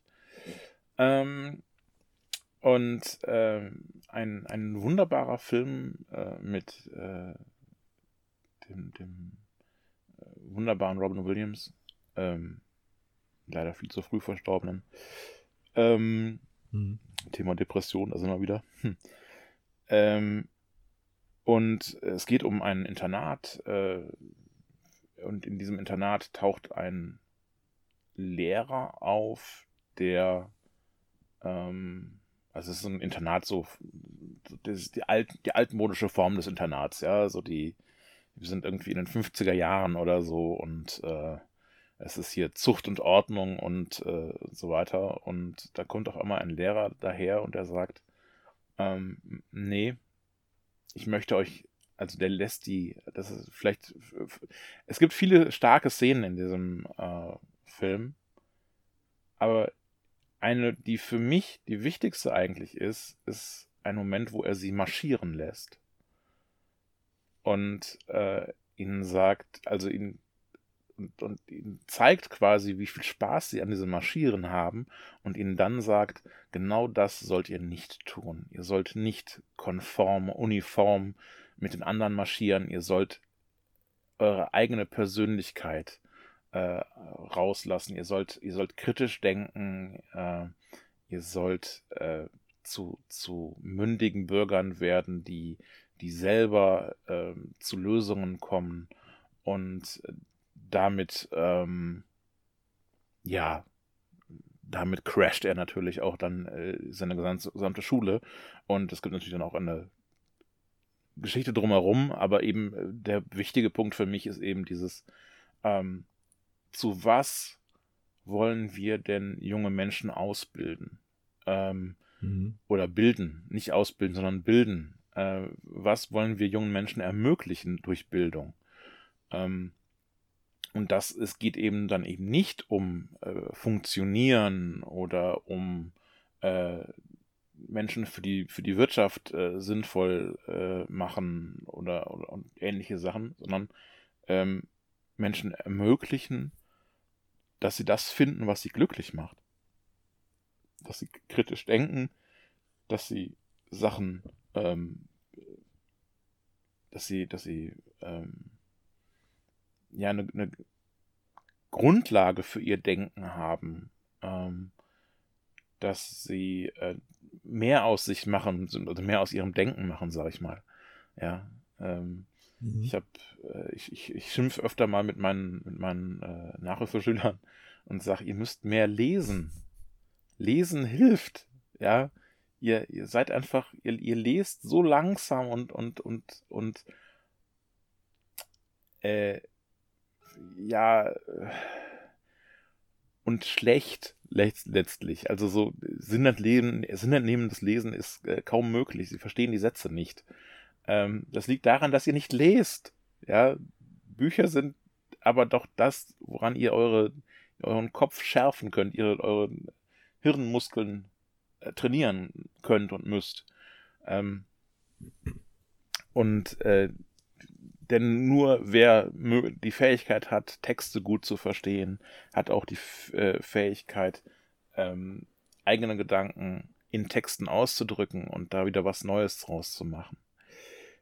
Ähm, und ähm, ein, ein wunderbarer Film äh, mit äh, dem, dem wunderbaren Robin Williams, ähm, leider viel zu früh verstorbenen. Ähm, hm. Thema Depression, sind wir wieder. Hm. Ähm, und es geht um ein Internat. Äh, und in diesem Internat taucht ein Lehrer auf, der, ähm, also es ist ein Internat so, das ist die, alt, die altmodische Form des Internats, ja, so die, wir sind irgendwie in den 50er Jahren oder so und äh, es ist hier Zucht und Ordnung und äh, so weiter. Und da kommt auch immer ein Lehrer daher und der sagt, ähm, nee, ich möchte euch, also der lässt die, das ist vielleicht, es gibt viele starke Szenen in diesem äh, Film, aber eine, die für mich die wichtigste eigentlich ist, ist ein Moment, wo er sie marschieren lässt. Und äh, ihnen sagt, also ihnen und, und ihnen zeigt quasi, wie viel Spaß sie an diesem Marschieren haben und ihnen dann sagt, genau das sollt ihr nicht tun. Ihr sollt nicht konform, uniform mit den anderen marschieren. Ihr sollt eure eigene Persönlichkeit äh, rauslassen. Ihr sollt, ihr sollt kritisch denken. Äh, ihr sollt äh, zu, zu mündigen Bürgern werden, die, die selber ähm, zu Lösungen kommen und damit, ähm, ja, damit crasht er natürlich auch dann äh, seine gesamte, gesamte Schule. Und es gibt natürlich dann auch eine Geschichte drumherum, aber eben äh, der wichtige Punkt für mich ist eben dieses, ähm, zu was wollen wir denn junge Menschen ausbilden? Ähm, mhm. Oder bilden, nicht ausbilden, sondern bilden. Äh, was wollen wir jungen Menschen ermöglichen durch Bildung? Ähm, und das, es geht eben dann eben nicht um äh, Funktionieren oder um äh, Menschen für die, für die Wirtschaft äh, sinnvoll äh, machen oder, oder und ähnliche Sachen, sondern ähm, Menschen ermöglichen, dass sie das finden, was sie glücklich macht. Dass sie kritisch denken, dass sie Sachen, ähm, dass sie, dass sie ähm, ja eine, eine Grundlage für ihr Denken haben, ähm, dass sie äh, mehr aus sich machen, also mehr aus ihrem Denken machen, sag ich mal. Ja, ähm, mhm. ich habe, äh, ich, ich, ich schimpf öfter mal mit meinen, mit meinen äh, Nachhilfeschülern und sage, ihr müsst mehr lesen. Lesen hilft, ja. Ihr, ihr seid einfach, ihr, ihr lest so langsam und, und, und, und, äh, ja, und schlecht letztlich. Also so sinnentnehmendes Lesen ist äh, kaum möglich. Sie verstehen die Sätze nicht. Ähm, das liegt daran, dass ihr nicht lest. Ja, Bücher sind aber doch das, woran ihr eure, euren Kopf schärfen könnt, ihr eure Hirnmuskeln äh, trainieren könnt und müsst. Ähm, und äh, denn nur wer die Fähigkeit hat, Texte gut zu verstehen, hat auch die äh, Fähigkeit, ähm, eigene Gedanken in Texten auszudrücken und da wieder was Neues draus zu machen.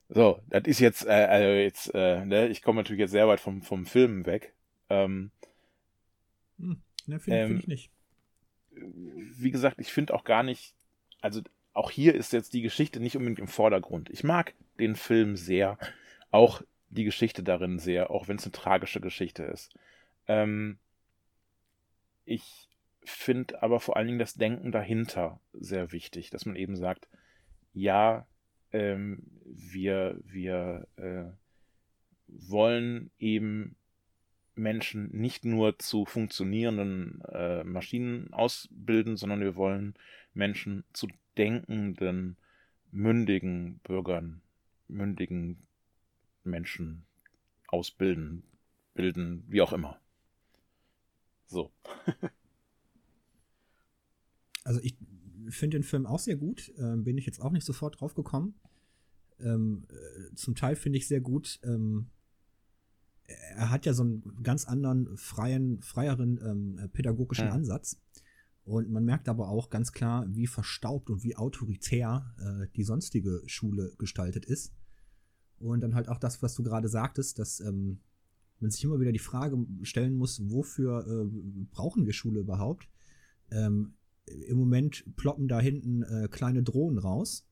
So, das ist jetzt, äh, also jetzt, äh, ne, ich komme natürlich jetzt sehr weit vom, vom Film weg. Ähm,
hm, ne, finde ähm, find ich nicht.
Wie gesagt, ich finde auch gar nicht, also auch hier ist jetzt die Geschichte nicht unbedingt im Vordergrund. Ich mag den Film sehr, auch die Geschichte darin sehr, auch wenn es eine tragische Geschichte ist. Ähm, ich finde aber vor allen Dingen das Denken dahinter sehr wichtig, dass man eben sagt, ja, ähm, wir, wir äh, wollen eben Menschen nicht nur zu funktionierenden äh, Maschinen ausbilden, sondern wir wollen Menschen zu denkenden, mündigen Bürgern, mündigen Menschen ausbilden, bilden, wie auch immer. So.
also ich finde den Film auch sehr gut, ähm, bin ich jetzt auch nicht sofort drauf gekommen. Ähm, äh, zum Teil finde ich sehr gut, ähm, er hat ja so einen ganz anderen, freien, freieren ähm, pädagogischen ja. Ansatz. Und man merkt aber auch ganz klar, wie verstaubt und wie autoritär äh, die sonstige Schule gestaltet ist. Und dann halt auch das, was du gerade sagtest, dass ähm, man sich immer wieder die Frage stellen muss, wofür äh, brauchen wir Schule überhaupt? Ähm, Im Moment ploppen da hinten äh, kleine Drohnen raus,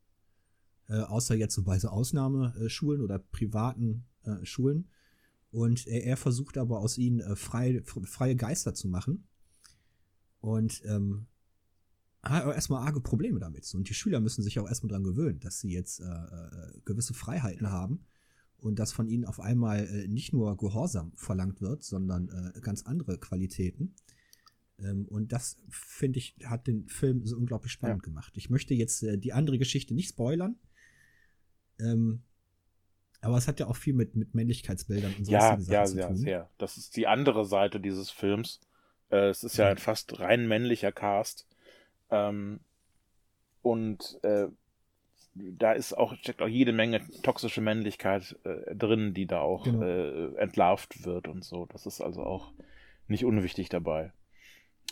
äh, außer jetzt so bei so Ausnahmeschulen oder privaten äh, Schulen. Und er, er, versucht aber aus ihnen äh, frei, freie Geister zu machen. Und ähm, erstmal arge Probleme damit. Und die Schüler müssen sich auch erstmal dran gewöhnen, dass sie jetzt äh, äh, gewisse Freiheiten haben und dass von ihnen auf einmal äh, nicht nur Gehorsam verlangt wird, sondern äh, ganz andere Qualitäten. Ähm, und das, finde ich, hat den Film so unglaublich spannend ja. gemacht. Ich möchte jetzt äh, die andere Geschichte nicht spoilern. Ähm, aber es hat ja auch viel mit, mit Männlichkeitsbildern und
so ja, ja, zu tun. Ja, sehr. Das ist die andere Seite dieses Films. Äh, es ist ja, ja ein fast rein männlicher Cast. Ähm, und äh, da ist auch, steckt auch jede Menge toxische Männlichkeit äh, drin, die da auch genau. äh, entlarvt wird und so. Das ist also auch nicht unwichtig dabei.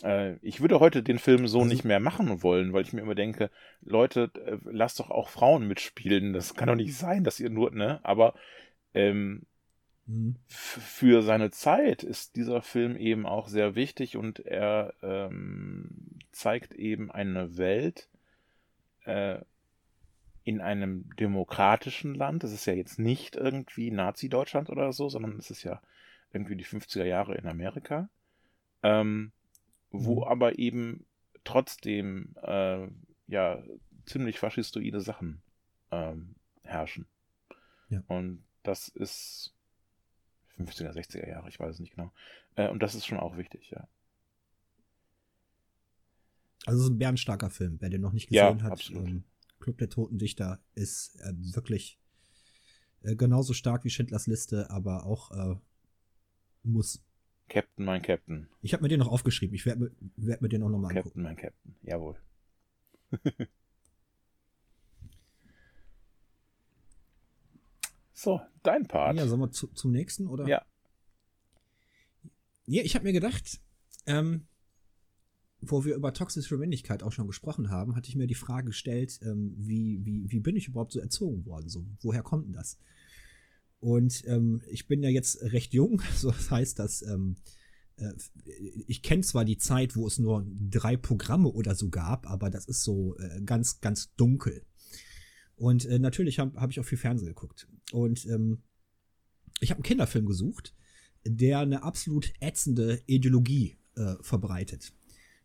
Äh, ich würde heute den Film so also, nicht mehr machen wollen, weil ich mir immer denke, Leute, äh, lasst doch auch Frauen mitspielen. Das kann doch nicht sein, dass ihr nur, ne? Aber ähm, mhm. für seine Zeit ist dieser Film eben auch sehr wichtig und er ähm, zeigt eben eine Welt, äh, in einem demokratischen Land, das ist ja jetzt nicht irgendwie Nazi-Deutschland oder so, sondern es ist ja irgendwie die 50er Jahre in Amerika, ähm, wo mhm. aber eben trotzdem äh, ja ziemlich faschistoide Sachen ähm, herrschen. Ja. Und das ist 50er, 60er Jahre, ich weiß es nicht genau. Äh, und das ist schon auch wichtig, ja.
Also es ist ein bärenstarker Film, wer den noch nicht gesehen
ja,
hat. Ähm, Club der Toten Dichter ist äh, wirklich äh, genauso stark wie Schindlers Liste, aber auch äh, muss.
Captain, mein Captain.
Ich habe mir den noch aufgeschrieben. Ich werde werd mir den auch nochmal
angucken. Captain, mein Captain. Jawohl. so, dein Part.
Ja, sollen wir zu, zum nächsten, oder?
Ja.
Ja, ich habe mir gedacht, ähm, wo wir über toxische Männlichkeit auch schon gesprochen haben, hatte ich mir die Frage gestellt, ähm, wie, wie, wie bin ich überhaupt so erzogen worden? So, woher kommt denn das? Und ähm, ich bin ja jetzt recht jung, so das heißt, dass ähm, äh, ich kenne zwar die Zeit, wo es nur drei Programme oder so gab, aber das ist so äh, ganz, ganz dunkel. Und äh, natürlich habe hab ich auch viel Fernsehen geguckt. Und ähm, ich habe einen Kinderfilm gesucht, der eine absolut ätzende Ideologie äh, verbreitet.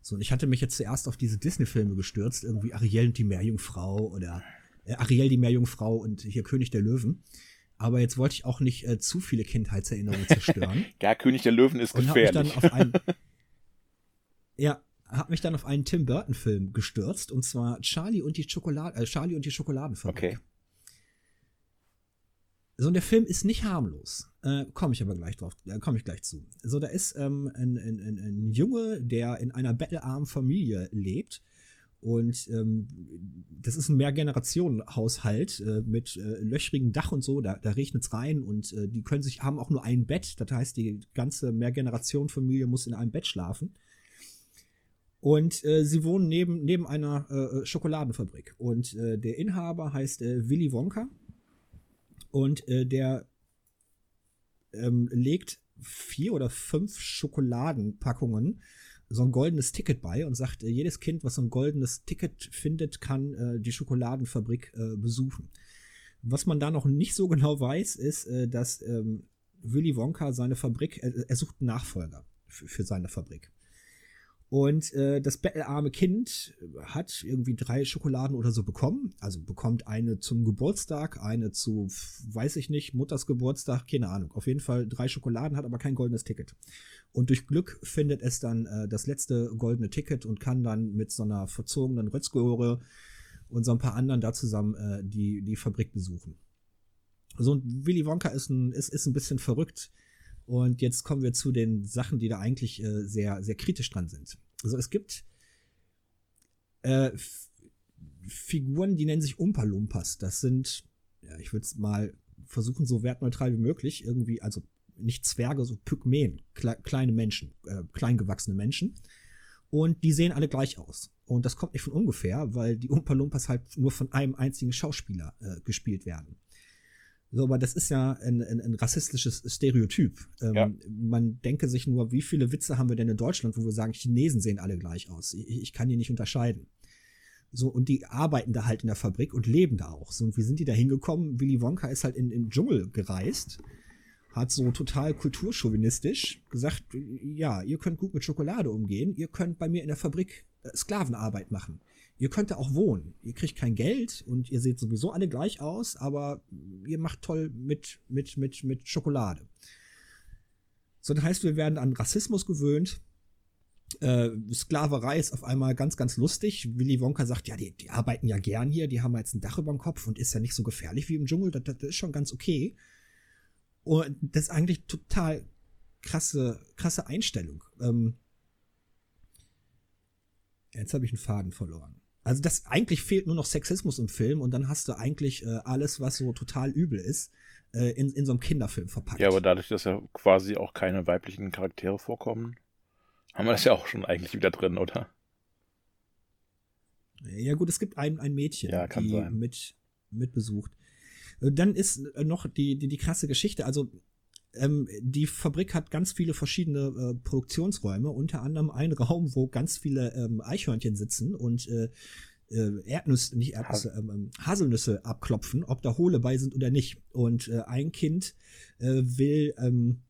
So, und ich hatte mich jetzt zuerst auf diese Disney-Filme gestürzt, irgendwie Ariel und die Meerjungfrau oder äh, Ariel die Meerjungfrau und hier König der Löwen. Aber jetzt wollte ich auch nicht äh, zu viele Kindheitserinnerungen zerstören.
ja, König der Löwen ist gefährlich.
Und hab mich dann auf einen, ja, habe mich dann auf einen Tim Burton-Film gestürzt und zwar Charlie und die Schokolade, äh, Charlie und die Schokoladenfabrik.
Okay.
So, und der Film ist nicht harmlos. Äh, komme ich aber gleich drauf, äh, komme ich gleich zu. So, da ist ähm, ein, ein, ein, ein Junge, der in einer bettelarmen Familie lebt. Und ähm, das ist ein Mehrgenerationen-Haushalt äh, mit äh, löchrigem Dach und so, da, da regnet es rein und äh, die können sich, haben auch nur ein Bett. Das heißt, die ganze Mehrgenerationen-Familie muss in einem Bett schlafen. Und äh, sie wohnen neben, neben einer äh, Schokoladenfabrik. Und äh, der Inhaber heißt äh, Willy Wonka. Und äh, der ähm, legt vier oder fünf Schokoladenpackungen so ein goldenes Ticket bei und sagt, äh, jedes Kind, was so ein goldenes Ticket findet, kann äh, die Schokoladenfabrik äh, besuchen. Was man da noch nicht so genau weiß, ist, dass ähm, Willy Wonka seine Fabrik, er sucht Nachfolger für seine Fabrik. Und äh, das bettelarme Kind hat irgendwie drei Schokoladen oder so bekommen. Also bekommt eine zum Geburtstag, eine zu, weiß ich nicht, Mutters Geburtstag, keine Ahnung. Auf jeden Fall drei Schokoladen, hat aber kein goldenes Ticket. Und durch Glück findet es dann äh, das letzte goldene Ticket und kann dann mit so einer verzogenen Rötzgehöre und so ein paar anderen da zusammen äh, die, die Fabrik besuchen. So, und Willy Wonka ist ein, ist, ist ein bisschen verrückt. Und jetzt kommen wir zu den Sachen, die da eigentlich äh, sehr, sehr kritisch dran sind. Also es gibt äh, Figuren, die nennen sich Umpa-Lumpas. Das sind, ja, ich würde es mal versuchen, so wertneutral wie möglich, irgendwie, also nicht Zwerge, so Pygmäen, kle kleine Menschen, äh, kleingewachsene Menschen. Und die sehen alle gleich aus. Und das kommt nicht von ungefähr, weil die Umpa-Lumpas halt nur von einem einzigen Schauspieler äh, gespielt werden. So, aber das ist ja ein, ein, ein rassistisches Stereotyp. Ähm,
Ja.
Man denke sich nur, wie viele Witze haben wir denn in Deutschland, wo wir sagen, Chinesen sehen alle gleich aus. Ich, ich kann die nicht unterscheiden. So, und die arbeiten da halt in der Fabrik und leben da auch. So, und wie sind die da hingekommen? Willy Wonka ist halt in, in den Dschungel gereist, hat so total kulturchauvinistisch gesagt, ja, ihr könnt gut mit Schokolade umgehen, ihr könnt bei mir in der Fabrik äh, Sklavenarbeit machen. Ihr könnt da auch wohnen. Ihr kriegt kein Geld und ihr seht sowieso alle gleich aus, aber ihr macht toll mit, mit, mit, mit Schokolade. So, das heißt, wir werden an Rassismus gewöhnt. Äh, Sklaverei ist auf einmal ganz, ganz lustig. Willy Wonka sagt, ja, die, die arbeiten ja gern hier, die haben jetzt ein Dach über dem Kopf und ist ja nicht so gefährlich wie im Dschungel. Das, das ist schon ganz okay. Und das ist eigentlich total krasse, krasse Einstellung. Ähm, jetzt habe ich einen Faden verloren. Also das eigentlich fehlt nur noch Sexismus im Film und dann hast du eigentlich äh, alles, was so total übel ist, äh, in, in so einem Kinderfilm verpackt.
Ja, aber dadurch, dass ja quasi auch keine weiblichen Charaktere vorkommen, haben wir das ja auch schon eigentlich wieder drin, oder?
Ja gut, es gibt ein, ein Mädchen,
Ja, kann
die
sein.
mit mitbesucht. Äh, Dann ist äh, noch die, die, die krasse Geschichte. Also ähm, die Fabrik hat ganz viele verschiedene äh, Produktionsräume, unter anderem einen Raum, wo ganz viele ähm, Eichhörnchen sitzen und äh, äh, Erdnüsse, nicht Erdnüsse, ähm, ähm, Haselnüsse abklopfen, ob da Hohle bei sind oder nicht. Und äh, ein Kind äh, will ähm,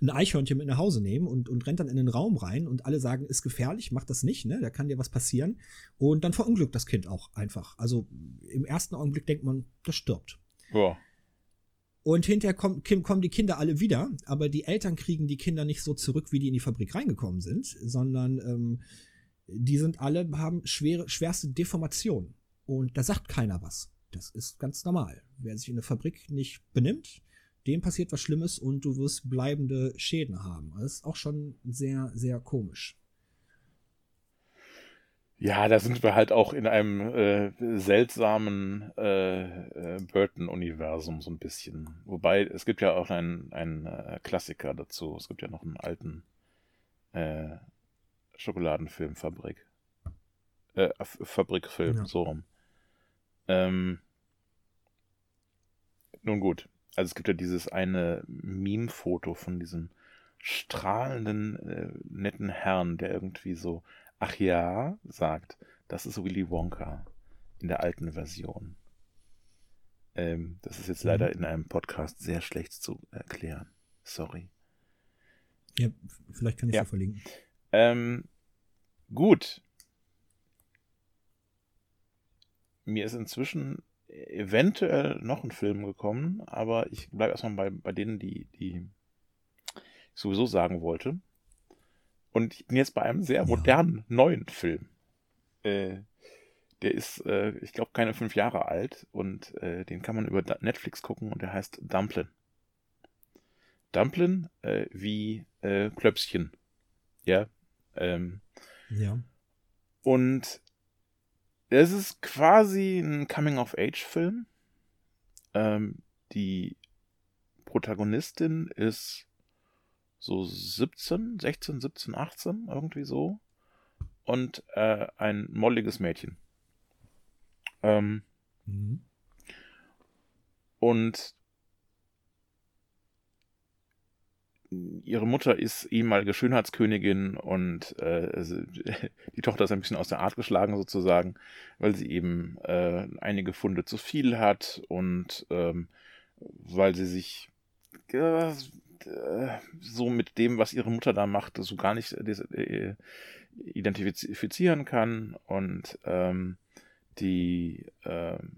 ein Eichhörnchen mit nach Hause nehmen und, und rennt dann in den Raum rein und alle sagen, ist gefährlich, mach das nicht, ne? Da kann dir was passieren. Und dann verunglückt das Kind auch einfach. Also im ersten Augenblick denkt man, das stirbt.
Ja.
Und hinterher kommen, kommen die Kinder alle wieder, aber die Eltern kriegen die Kinder nicht so zurück, wie die in die Fabrik reingekommen sind, sondern ähm, die sind alle, haben schwere, schwerste Deformationen. Und da sagt keiner was. Das ist ganz normal. Wer sich in der Fabrik nicht benimmt, dem passiert was Schlimmes und du wirst bleibende Schäden haben. Das ist auch schon sehr, sehr komisch.
Ja, da sind wir halt auch in einem äh, seltsamen äh, äh, Burton-Universum so ein bisschen. Wobei, es gibt ja auch einen, einen äh, Klassiker dazu. Es gibt ja noch einen alten äh, Schokoladenfilm, Fabrik. Äh, Fabrikfilm,
Ja.
so rum. Ähm, nun gut. Also es gibt ja dieses eine Meme-Foto von diesem strahlenden, äh, netten Herrn, der irgendwie so Ach ja, sagt, das ist Willy Wonka in der alten Version. Ähm, das ist jetzt
Mhm.
leider in einem Podcast sehr schlecht zu erklären. Sorry.
Ja, vielleicht kann ich
Ja.
ja. verlinken.
Ähm, gut. Mir ist inzwischen eventuell noch ein Film gekommen, aber ich bleibe erstmal bei, bei denen, die, die ich sowieso sagen wollte. Und ich bin jetzt bei einem sehr
Ja.
modernen, neuen Film. Äh, der ist, äh, ich glaube, keine fünf Jahre alt und äh, den kann man über Netflix gucken und der heißt Dumplin. Dumplin äh, wie äh, Klöpschen. Ja. Ähm,
Ja.
und es ist quasi ein Coming-of-Age-Film. Ähm, die Protagonistin ist so 17, 16, 17, 18, irgendwie so. Und äh, ein molliges Mädchen. Ähm,
Mhm.
und ihre Mutter ist ehemalige Schönheitskönigin und äh, die Tochter ist ein bisschen aus der Art geschlagen sozusagen, weil sie eben äh, einige Funde zu viel hat und ähm, weil sie sich äh, äh, so mit dem, was ihre Mutter da macht, so gar nicht äh, identifizieren kann und ähm, die ähm,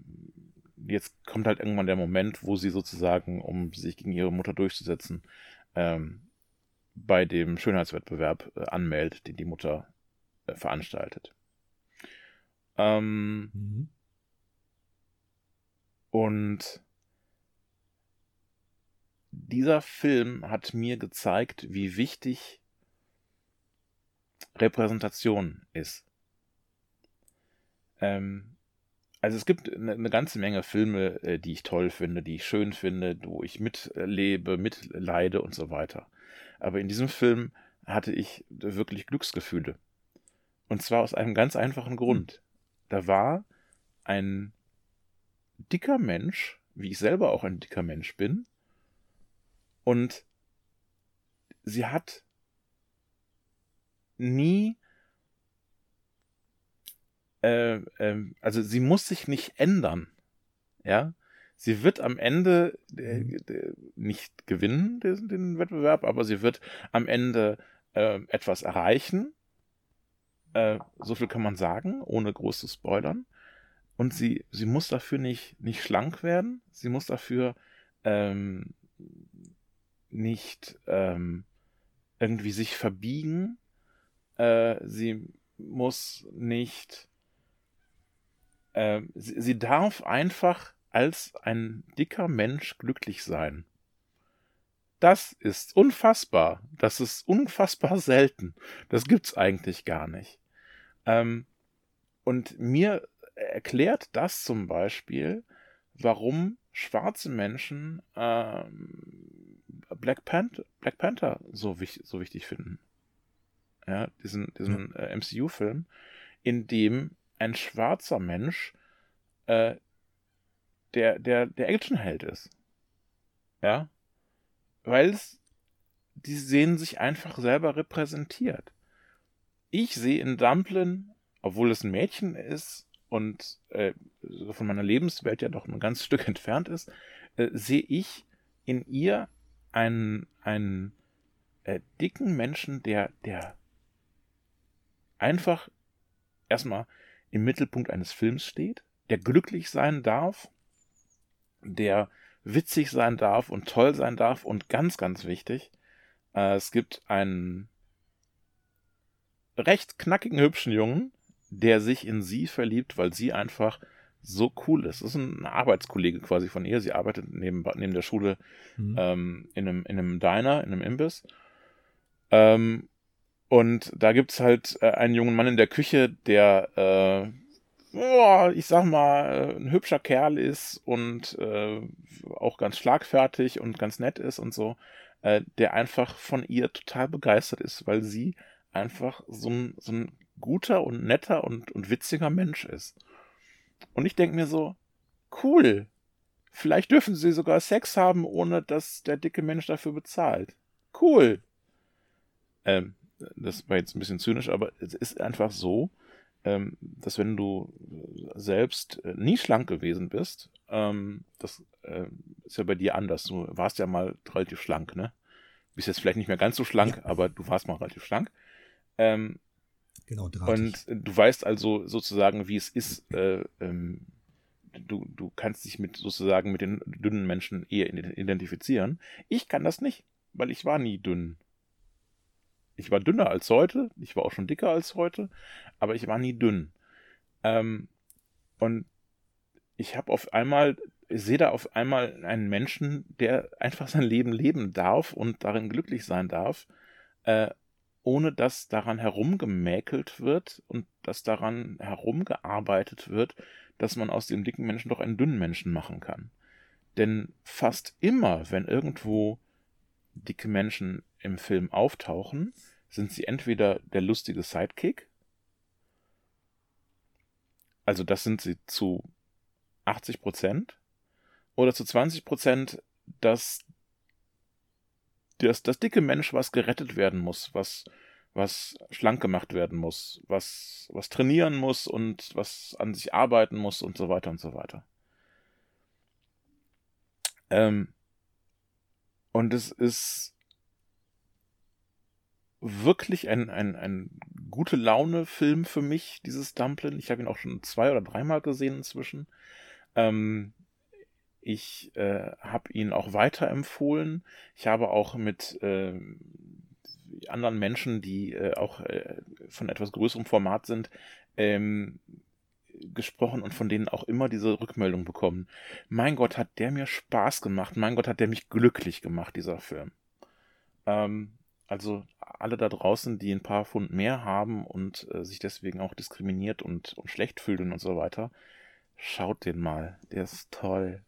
jetzt kommt halt irgendwann der Moment, wo sie sozusagen, um sich gegen ihre Mutter durchzusetzen, ähm, bei dem Schönheitswettbewerb äh, anmeldet, den die Mutter äh, veranstaltet. Ähm,
Mhm.
und dieser Film hat mir gezeigt, wie wichtig Repräsentation ist. Ähm, also es gibt eine, eine ganze Menge Filme, äh, die ich toll finde, die ich schön finde, wo ich mitlebe, mitleide und so weiter. Aber in diesem Film hatte ich wirklich Glücksgefühle. Und zwar aus einem ganz einfachen Grund. Da war ein dicker Mensch wie ich selber auch ein dicker Mensch bin. Und sie hat nie, äh, äh, also sie muss sich nicht ändern. Ja, sie wird am Ende äh,
Mhm.
nicht gewinnen, den, den, Wettbewerb, aber sie wird am Ende äh, etwas erreichen. Äh, so viel kann man sagen, ohne groß zu spoilern. Und sie, sie muss dafür nicht, nicht schlank werden. Sie muss dafür ähm, nicht ähm, irgendwie sich verbiegen. Äh, sie muss nicht. Äh, sie, sie darf einfach als ein dicker Mensch glücklich sein. Das ist unfassbar. Das ist unfassbar selten. Das gibt's eigentlich gar nicht. Ähm, und mir erklärt das zum Beispiel, warum schwarze Menschen ähm, Black, Panther, Black Panther so, wich so wichtig finden. Ja, diesen, diesen äh, MCU-Film, in dem ein schwarzer Mensch äh, der, der, der Actionheld ist. Ja. Weil es, die sehen sich einfach selber repräsentiert. Ich sehe in Dumplin, obwohl es ein Mädchen ist und äh, von meiner Lebenswelt ja doch ein ganzes Stück entfernt ist, äh, sehe ich in ihr einen, einen äh, dicken Menschen, der, der einfach erstmal im Mittelpunkt eines Films steht, der glücklich sein darf, der witzig sein darf und toll sein darf und ganz, ganz wichtig, äh, es gibt einen recht knackigen, hübschen Jungen, der sich in sie verliebt, weil sie einfach so cool ist. Das ist ein Arbeitskollege quasi von ihr. Sie arbeitet neben, neben der Schule
Mhm.
ähm, in, einem, in einem Diner, in einem Imbiss. Ähm, und da gibt's halt äh, einen jungen Mann in der Küche, der, äh, boah, ich sag mal, äh, ein hübscher Kerl ist und äh, auch ganz schlagfertig und ganz nett ist und so, äh, der einfach von ihr total begeistert ist, weil sie einfach so ein, so ein guter und netter und, und witziger Mensch ist. Und ich denke mir so, cool, vielleicht dürfen sie sogar Sex haben, ohne dass der dicke Mensch dafür bezahlt. Cool. Ähm, das war jetzt ein bisschen zynisch, aber es ist einfach so, ähm, dass wenn du selbst äh, nie schlank gewesen bist, ähm, das äh, ist ja bei dir anders. Du warst ja mal relativ schlank, ne? Bist jetzt vielleicht nicht mehr ganz so schlank, aber du warst mal relativ schlank. Ähm,
Genau, drahtig.
und du weißt also sozusagen, wie es ist. Äh, ähm, du, du kannst dich mit sozusagen mit den dünnen Menschen eher identifizieren. Ich kann das nicht, weil ich war nie dünn. Ich war dünner als heute, ich war auch schon dicker als heute, aber ich war nie dünn. Ähm, und ich habe auf einmal, ich sehe da auf einmal einen Menschen, der einfach sein Leben leben darf und darin glücklich sein darf, äh, ohne dass daran herumgemäkelt wird und dass daran herumgearbeitet wird, dass man aus dem dicken Menschen doch einen dünnen Menschen machen kann. Denn fast immer, wenn irgendwo dicke Menschen im Film auftauchen, sind sie entweder der lustige Sidekick, also das sind sie zu 80 Prozent, oder zu 20 Prozent das, das, das dicke Mensch, was gerettet werden muss, was, was schlank gemacht werden muss, was, was trainieren muss und was an sich arbeiten muss und so weiter und so weiter. Ähm, und es ist wirklich ein, ein, ein gute Laune-Film für mich, dieses Dumplin. Ich habe ihn auch schon zwei oder dreimal gesehen inzwischen. Ähm, ich äh, habe ihn auch weiterempfohlen. Ich habe auch mit äh, anderen Menschen, die äh, auch äh, von etwas größerem Format sind, ähm, gesprochen und von denen auch immer diese Rückmeldung bekommen. Mein Gott, hat der mir Spaß gemacht. Mein Gott, hat der mich glücklich gemacht, dieser Film. Ähm, also alle da draußen, die ein paar Pfund mehr haben und äh, sich deswegen auch diskriminiert und, und schlecht fühlen und so weiter, schaut den mal. Der ist toll.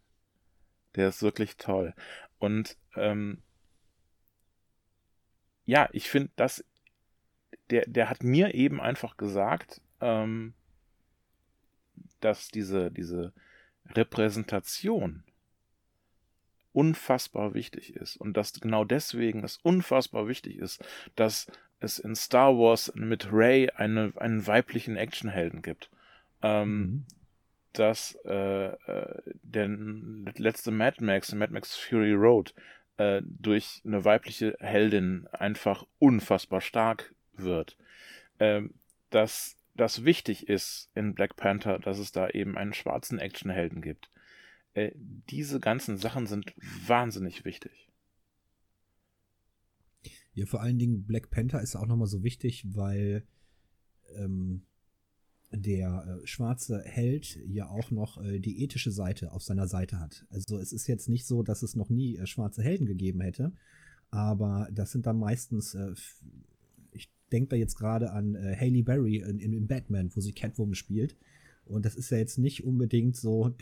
Der ist wirklich toll. Und ähm, ja, ich finde, dass der, der hat mir eben einfach gesagt, ähm, dass diese, diese Repräsentation unfassbar wichtig ist und dass genau deswegen es unfassbar wichtig ist, dass es in Star Wars mit Rey eine, einen weiblichen Actionhelden gibt. Ähm, mhm. Dass äh, äh, der letzte Mad Max, Mad Max Fury Road, äh, durch eine weibliche Heldin einfach unfassbar stark wird. Ähm, dass das wichtig ist in Black Panther, dass es da eben einen schwarzen Actionhelden gibt. Äh, diese ganzen Sachen sind wahnsinnig wichtig.
Ja, vor allen Dingen Black Panther ist auch nochmal so wichtig, weil ähm, der äh, schwarze Held ja auch noch äh, die ethische Seite auf seiner Seite hat. Also es ist jetzt nicht so, dass es noch nie äh, schwarze Helden gegeben hätte, aber das sind dann meistens, äh, ich denke da jetzt gerade an äh, Hailey Berry in, in, in, Batman, wo sie Catwoman spielt. Und das ist ja jetzt nicht unbedingt so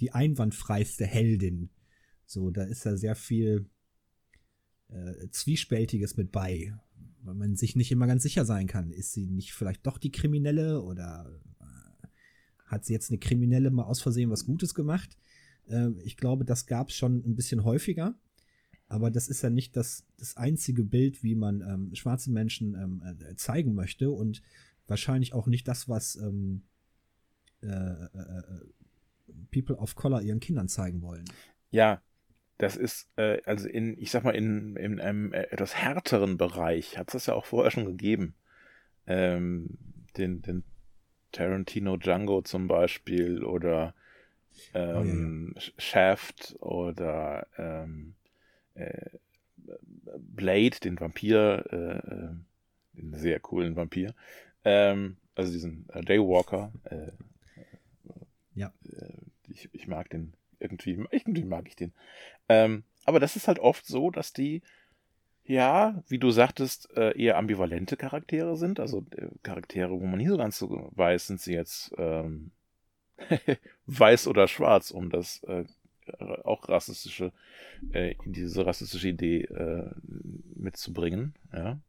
die einwandfreiste Heldin. So, da ist ja sehr viel äh, Zwiespältiges mit bei weil man sich nicht immer ganz sicher sein kann. Ist sie nicht vielleicht doch die Kriminelle oder äh, hat sie jetzt eine Kriminelle mal aus Versehen was Gutes gemacht? Äh, ich glaube, das gab es schon ein bisschen häufiger. Aber das ist ja nicht das, das einzige Bild, wie man ähm, schwarze Menschen ähm, äh, zeigen möchte und wahrscheinlich auch nicht das, was ähm, äh, äh, äh People of Color ihren Kindern zeigen wollen.
Ja, das ist, äh, also in, ich sag mal, in, in einem äh, etwas härteren Bereich hat es das ja auch vorher schon gegeben. Ähm, den, den Tarantino Django zum Beispiel oder ähm, oh, ja. Shaft oder ähm, äh, Blade, den Vampir, äh, äh, den sehr coolen Vampir, ähm, also diesen äh, Daywalker. Äh,
ja.
ich, ich mag den irgendwie, irgendwie mag ich den. Ähm, aber das ist halt oft so, dass die, ja, wie du sagtest, äh, eher ambivalente Charaktere sind. Also äh, Charaktere, wo man nie so ganz so weiß, sind sie jetzt ähm, weiß oder schwarz, um das äh, auch rassistische, äh, diese rassistische Idee äh, mitzubringen. Ja.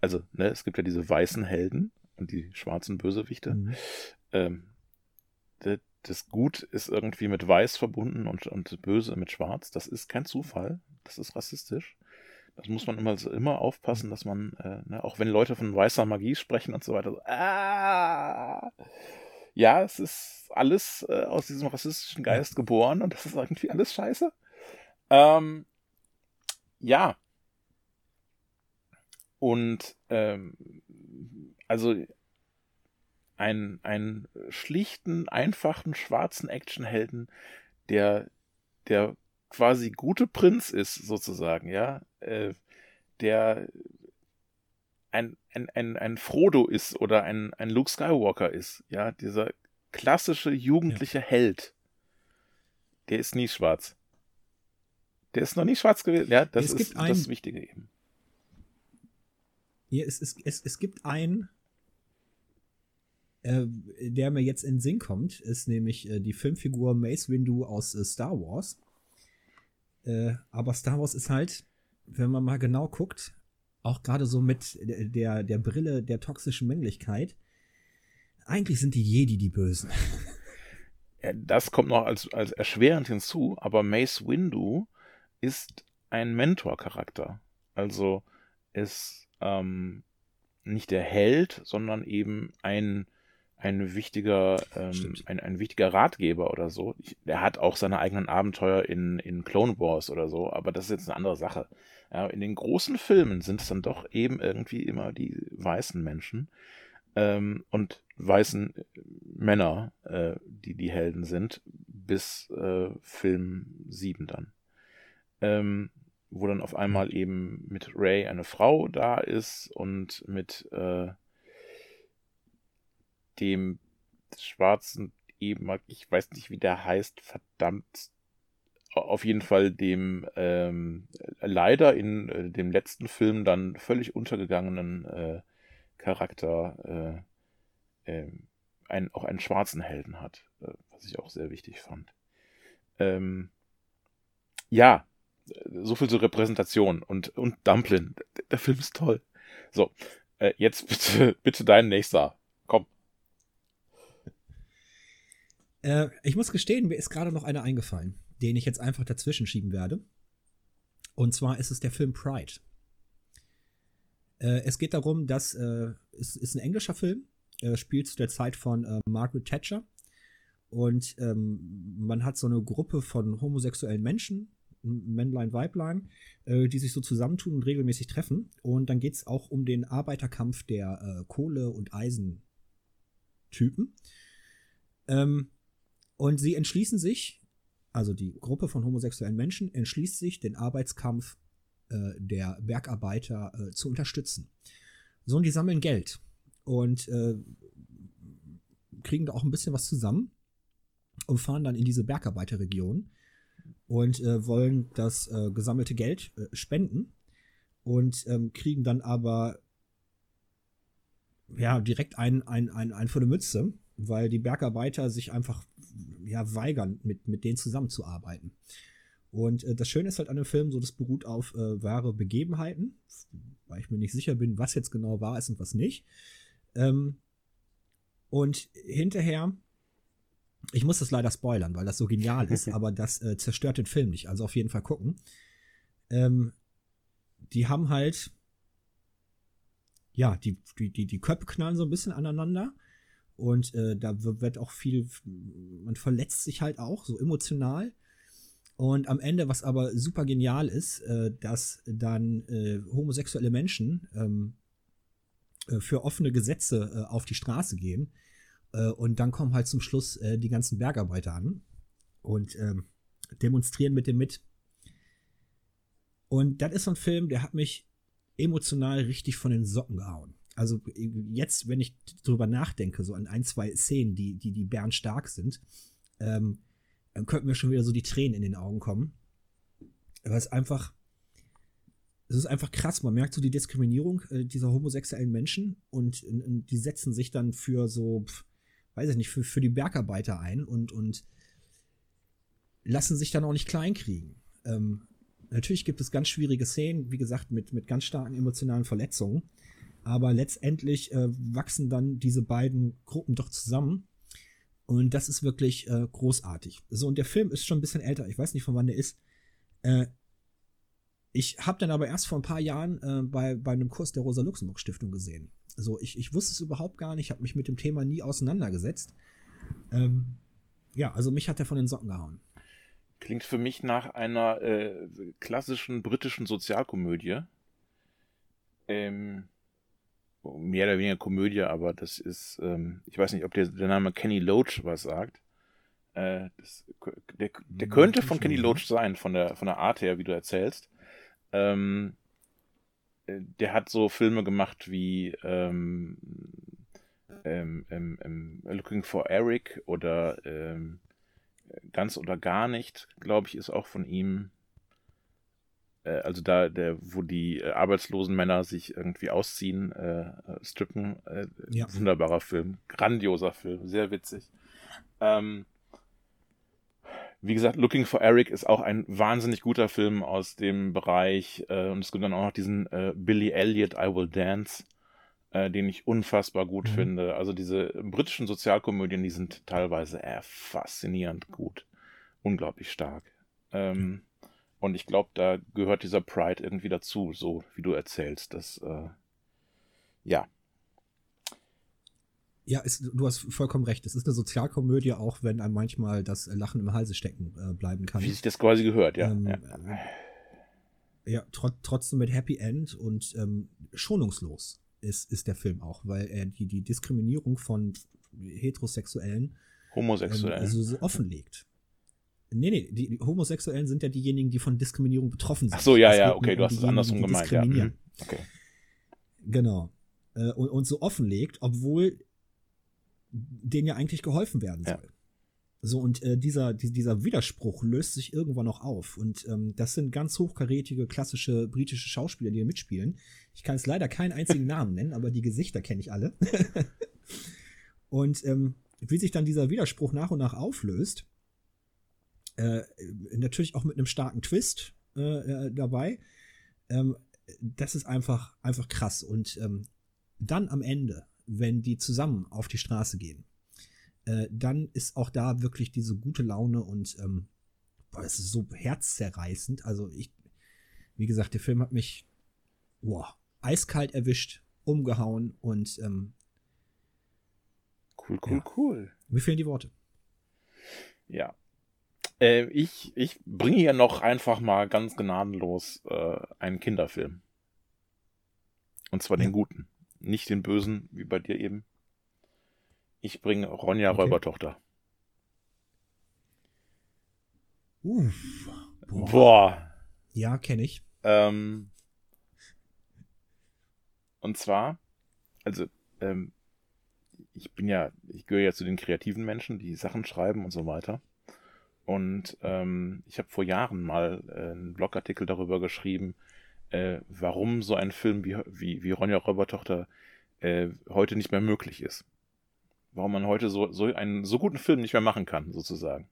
Also, ne, es gibt ja diese weißen Helden und die schwarzen Bösewichte. Mhm. Ähm, das Gut ist irgendwie mit Weiß verbunden und, und Böse mit Schwarz. Das ist kein Zufall. Das ist rassistisch. Das muss man immer, immer aufpassen, dass man, äh, ne, auch wenn Leute von weißer Magie sprechen und so weiter, so, ah, ja, es ist alles äh, aus diesem rassistischen Geist geboren und das ist irgendwie alles scheiße. Ähm, ja. Und ähm, also einen, einen schlichten, einfachen, schwarzen Actionhelden, der, der quasi gute Prinz ist, sozusagen, ja, äh, der ein, ein, ein, ein Frodo ist oder ein, ein Luke Skywalker ist, ja, dieser klassische jugendliche ja. Held, der ist nie schwarz. Der ist noch nie schwarz gewesen, ja, das es ist das Wichtige eben.
Ja, es, es, es, es gibt einen, äh, der mir jetzt in den Sinn kommt, ist nämlich äh, die Filmfigur Mace Windu aus äh, Star Wars. Äh, aber Star Wars ist halt, wenn man mal genau guckt, auch gerade so mit der, der Brille der toxischen Männlichkeit, eigentlich sind die Jedi die Bösen.
Das kommt noch als, als erschwerend hinzu, aber Mace Windu ist ein Mentor-Charakter. Also ist ähm, nicht der Held, sondern eben ein ein wichtiger, ähm, ein, ein wichtiger Ratgeber oder so. Er hat auch seine eigenen Abenteuer in, in Clone Wars oder so, aber das ist jetzt eine andere Sache. Ja, in den großen Filmen sind es dann doch eben irgendwie immer die weißen Menschen ähm, und weißen Männer, äh, die die Helden sind, bis äh, Film 7 dann. Ähm, wo dann auf einmal eben mit Ray eine Frau da ist und mit äh, dem schwarzen eben, ich weiß nicht, wie der heißt, verdammt, auf jeden Fall dem ähm, leider in äh, dem letzten Film dann völlig untergegangenen äh, Charakter äh, ähm, ein, auch einen schwarzen Helden hat, äh, was ich auch sehr wichtig fand. Ähm, ja, so viel zur Repräsentation und, und Dumplin. Der, der Film ist toll. So, äh, jetzt bitte, bitte dein nächster.
Äh, ich muss gestehen, mir ist gerade noch einer eingefallen, den ich jetzt einfach dazwischen schieben werde. Und zwar ist es der Film Pride. Äh, es geht darum, dass äh, es ist ein englischer Film, äh, spielt zu der Zeit von äh, Margaret Thatcher. Und ähm, man hat so eine Gruppe von homosexuellen Menschen, Männlein, Weiblein, äh, die sich so zusammentun und regelmäßig treffen. Und dann geht es auch um den Arbeiterkampf der Kohle- und Eisentypen. Ähm, und sie entschließen sich, also die Gruppe von homosexuellen Menschen entschließt sich, den Arbeitskampf äh, der Bergarbeiter äh, zu unterstützen. So, und die sammeln Geld und äh, kriegen da auch ein bisschen was zusammen und fahren dann in diese Bergarbeiterregion und äh, wollen das äh, gesammelte Geld äh, spenden und ähm, kriegen dann aber ja direkt ein, ein, ein, ein für eine Mütze, weil die Bergarbeiter sich einfach ja weigern, mit, mit denen zusammenzuarbeiten. Und äh, das Schöne ist halt an dem Film, so das beruht auf äh, wahre Begebenheiten, weil ich mir nicht sicher bin, was jetzt genau wahr ist und was nicht. Ähm, und hinterher, ich muss das leider spoilern, weil das so genial ist, aber das äh, zerstört den Film nicht. Also auf jeden Fall gucken. Ähm, die haben halt, ja, die, die, die, die Köpfe knallen so ein bisschen aneinander. Und äh, da wird auch viel, man verletzt sich halt auch, so emotional. Und am Ende, was aber super genial ist, äh, dass dann äh, homosexuelle Menschen ähm, äh, für offene Gesetze äh, auf die Straße gehen. Äh, und dann kommen halt zum Schluss äh, die ganzen Bergarbeiter an und ähm, demonstrieren mit dem mit. Und das ist so ein Film, der hat mich emotional richtig von den Socken gehauen. Also jetzt, wenn ich drüber nachdenke, so an ein, zwei Szenen, die, die, die bärenstark sind, ähm, dann könnten mir schon wieder so die Tränen in den Augen kommen. Aber es ist einfach, es ist einfach krass. Man merkt so die Diskriminierung äh, dieser homosexuellen Menschen und, und, die setzen sich dann für so, pf, weiß ich nicht, für, für die Bergarbeiter ein und, und lassen sich dann auch nicht kleinkriegen. Ähm, natürlich gibt es ganz schwierige Szenen, wie gesagt, mit, mit ganz starken emotionalen Verletzungen. Aber letztendlich äh, wachsen dann diese beiden Gruppen doch zusammen und das ist wirklich äh, großartig. So, und der Film ist schon ein bisschen älter. Ich weiß nicht, von wann der ist. Äh, ich habe dann aber erst vor ein paar Jahren äh, bei, bei einem Kurs der Rosa-Luxemburg-Stiftung gesehen. So, ich, ich wusste es überhaupt gar nicht, habe mich mit dem Thema nie auseinandergesetzt. Ähm, ja, also mich hat er von den Socken gehauen.
Klingt für mich nach einer äh, klassischen britischen Sozialkomödie. Ähm, mehr oder weniger Komödie, aber das ist, ähm, ich weiß nicht, ob der, der Name Kenny Loach was sagt. Äh, das, der, der hm, könnte von Kenny Loach sein, von der, von der Art her, wie du erzählst. Ähm, äh, der hat so Filme gemacht wie ähm, ähm, ähm, ähm Looking for Eric oder Ganz oder gar nicht, glaube ich, ist auch von ihm. Äh, also da, der, wo die äh, arbeitslosen Männer sich irgendwie ausziehen, äh, äh, strippen. Äh, ja. Wunderbarer Film, grandioser Film, sehr witzig. Ähm, wie gesagt, Looking for Eric ist auch ein wahnsinnig guter Film aus dem Bereich. Äh, und es gibt dann auch noch diesen Billy Elliot, I Will Dance, den ich unfassbar gut mhm. finde. Also diese britischen Sozialkomödien, die sind teilweise äh, faszinierend gut. Unglaublich stark. Ähm, und ich glaube, da gehört dieser Pride irgendwie dazu, so wie du erzählst. Das, äh, ja.
Ja, ist, du hast vollkommen recht. Es ist eine Sozialkomödie, auch wenn einem manchmal das Lachen im Halse stecken äh, bleiben kann.
Wie sich das quasi gehört, ja. Ähm, ja.
ja tr trotzdem mit Happy End und ähm, schonungslos ist, ist der Film auch, weil er die, die Diskriminierung von Heterosexuellen
Homosexuellen.
Ähm, also so offenlegt. Nee, nee, die Homosexuellen sind ja diejenigen, die von Diskriminierung betroffen sind.
Ach so, ja, ja, okay, du hast es andersrum gemeint, ja. Mhm. Okay.
Genau. Äh, und, und so offenlegt, obwohl denen ja eigentlich geholfen werden soll. Ja. So, und äh, dieser, dieser Widerspruch löst sich irgendwann noch auf. Und ähm, das sind ganz hochkarätige, klassische britische Schauspieler, die hier mitspielen. Ich kann jetzt leider keinen einzigen Namen nennen, aber die Gesichter kenne ich alle. und ähm, wie sich dann dieser Widerspruch nach und nach auflöst, äh, natürlich auch mit einem starken Twist äh, äh, dabei. Ähm, das ist einfach, einfach krass. Und ähm, dann am Ende, wenn die zusammen auf die Straße gehen, äh, dann ist auch da wirklich diese gute Laune und ähm, boah, es ist so herzzerreißend. Also ich, wie gesagt, der Film hat mich boah, eiskalt erwischt, umgehauen und ähm,
Cool, cool,
Ja.
cool.
mir fehlen die Worte.
Ja. Äh, ich, ich bringe hier noch einfach mal ganz gnadenlos äh, einen Kinderfilm. Und zwar
Ja.
den guten. Nicht den bösen, wie bei dir eben. Ich bringe Ronja
Okay.
Räubertochter.
Uff. Boah.
Boah.
Ja, kenne ich.
Ähm, und zwar, also, ähm, ich bin ja, ich gehöre ja zu den kreativen Menschen, die Sachen schreiben und so weiter. Und ähm, ich habe vor Jahren mal äh, einen Blogartikel darüber geschrieben, äh, warum so ein Film wie, wie, wie Ronja Räubertochter äh, heute nicht mehr möglich ist. Warum man heute so, so einen so guten Film nicht mehr machen kann, sozusagen.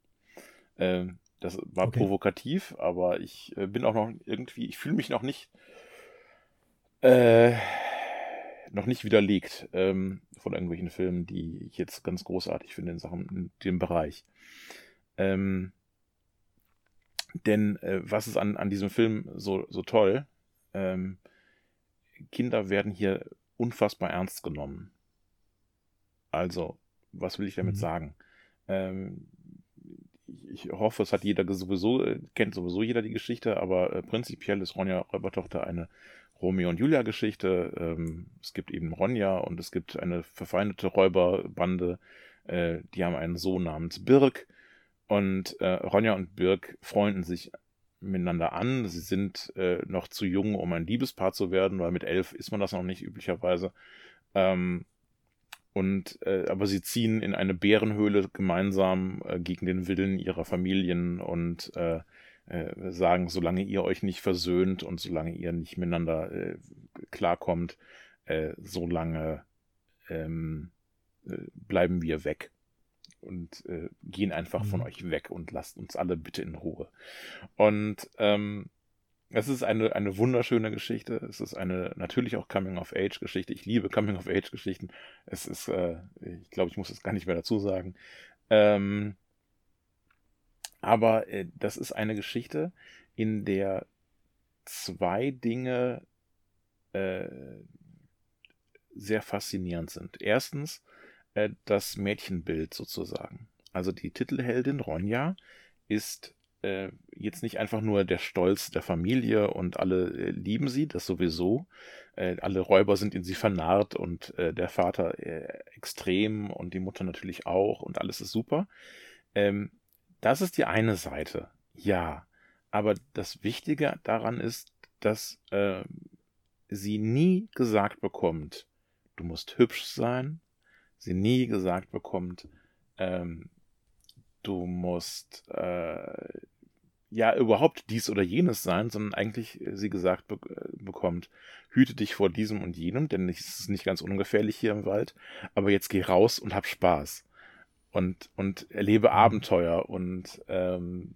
Ähm, das war
Okay.
provokativ, aber ich äh, bin auch noch irgendwie, ich fühle mich noch nicht äh, noch nicht widerlegt ähm, von irgendwelchen Filmen, die ich jetzt ganz großartig finde in Sachen in dem Bereich. Ähm, denn äh, was ist an, an diesem Film so, so toll? Ähm, Kinder werden hier unfassbar ernst genommen. Also, was will ich damit
Mhm.
sagen? Ähm, ich, hoffe, es hat jeder sowieso, äh, kennt sowieso jeder die Geschichte, aber äh, prinzipiell ist Ronja Räubertochter eine Romeo und Julia Geschichte. Ähm, es gibt eben Ronja und es gibt eine verfeindete Räuberbande, äh, die haben einen Sohn namens Birk und äh, Ronja und Birk freunden sich miteinander an. Sie sind äh, noch zu jung, um ein Liebespaar zu werden, weil mit elf ist man das noch nicht üblicherweise. Ähm, und äh, aber sie ziehen in eine Bärenhöhle gemeinsam äh, gegen den Willen ihrer Familien und äh, äh, sagen, solange ihr euch nicht versöhnt und solange ihr nicht miteinander äh, klarkommt, äh, solange ähm, äh, bleiben wir weg und äh, gehen einfach von
Mhm.
euch weg und lasst uns alle bitte in Ruhe. Und ähm, es ist eine, eine wunderschöne Geschichte. Es ist eine natürlich auch Coming-of-Age-Geschichte. Ich liebe Coming-of-Age-Geschichten. Es ist, äh, ich glaube, ich muss es gar nicht mehr dazu sagen. Ähm, aber äh, das ist eine Geschichte, in der zwei Dinge äh, sehr faszinierend sind. Erstens äh, das Mädchenbild sozusagen. Also die Titelheldin Ronja ist äh, jetzt nicht einfach nur der Stolz der Familie und alle äh, lieben sie, das sowieso. Äh, alle Räuber sind in sie vernarrt und äh, der Vater extrem und die Mutter natürlich auch und alles ist super. Ähm, das ist die eine Seite, ja. Aber das Wichtige daran ist, dass sie nie gesagt bekommt, du musst hübsch sein. Sie nie gesagt bekommt, ähm, du musst äh, ja überhaupt dies oder jenes sein, sondern eigentlich äh, sie gesagt be bekommt, hüte dich vor diesem und jenem, denn es ist nicht ganz ungefährlich hier im Wald, aber jetzt geh raus und hab Spaß und, und erlebe Abenteuer und ähm,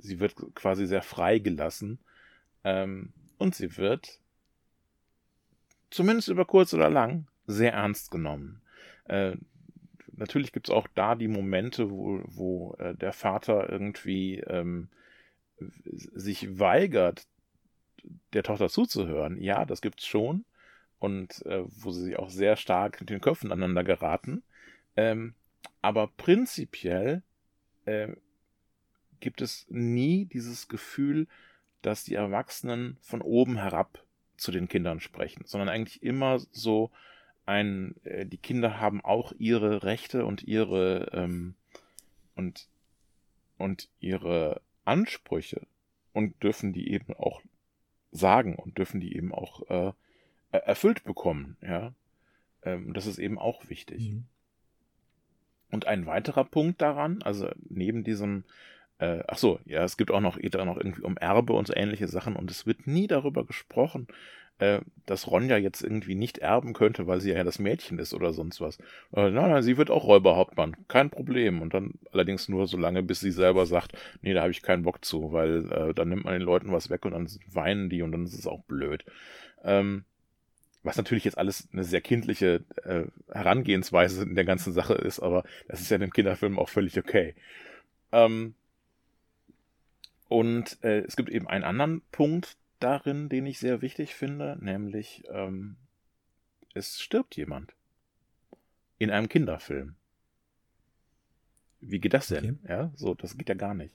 sie wird quasi sehr freigelassen ähm, und sie wird zumindest über kurz oder lang sehr ernst genommen. Äh, natürlich gibt es auch da die Momente, wo, wo äh, der Vater irgendwie ähm, sich weigert, der Tochter zuzuhören. Ja, das gibt's schon. Und äh, wo sie sich auch sehr stark mit den Köpfen aneinander geraten. Ähm, aber prinzipiell äh, gibt es nie dieses Gefühl, dass die Erwachsenen von oben herab zu den Kindern sprechen, sondern eigentlich immer so ein, äh, die Kinder haben auch ihre Rechte und ihre ähm, und und ihre Ansprüche und dürfen die eben auch sagen und dürfen die eben auch äh, erfüllt bekommen, ja. Ähm, das ist eben auch wichtig.
Mhm.
Und ein weiterer Punkt daran, also neben diesem, äh, ach so, ja, es gibt auch noch, geht da noch irgendwie um Erbe und so ähnliche Sachen und es wird nie darüber gesprochen, äh, dass Ronja jetzt irgendwie nicht erben könnte, weil sie ja das Mädchen ist oder sonst was. Äh, nein, nein, sie wird auch Räuberhauptmann, kein Problem. Und dann allerdings nur so lange, bis sie selber sagt, nee, da habe ich keinen Bock zu, weil äh, dann nimmt man den Leuten was weg und dann weinen die und dann ist es auch blöd. Ähm, was natürlich jetzt alles eine sehr kindliche äh, Herangehensweise in der ganzen Sache ist, aber das ist ja in dem Kinderfilm auch völlig okay. Ähm, und äh, es gibt eben einen anderen Punkt darin, den ich sehr wichtig finde, nämlich ähm, es stirbt jemand in einem Kinderfilm. Wie geht das denn? Okay. Ja, so, das geht ja gar nicht.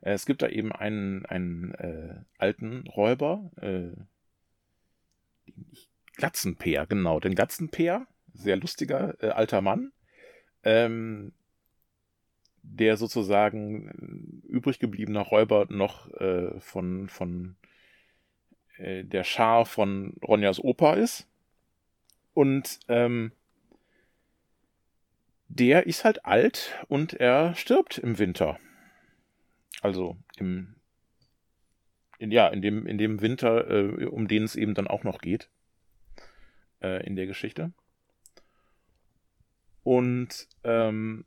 Äh, es gibt da eben einen, einen äh, alten Räuber, äh, Glatzenpeer, genau, den Glatzenpeer, sehr lustiger äh, alter Mann, ähm, der sozusagen äh, übrig gebliebener Räuber noch äh, von, von äh, der Schar von Ronjas Opa ist. Und ähm, der ist halt alt und er stirbt im Winter. Also im in, ja, in dem, in dem Winter, äh, um den es eben dann auch noch geht. Äh, in der Geschichte. Und ähm,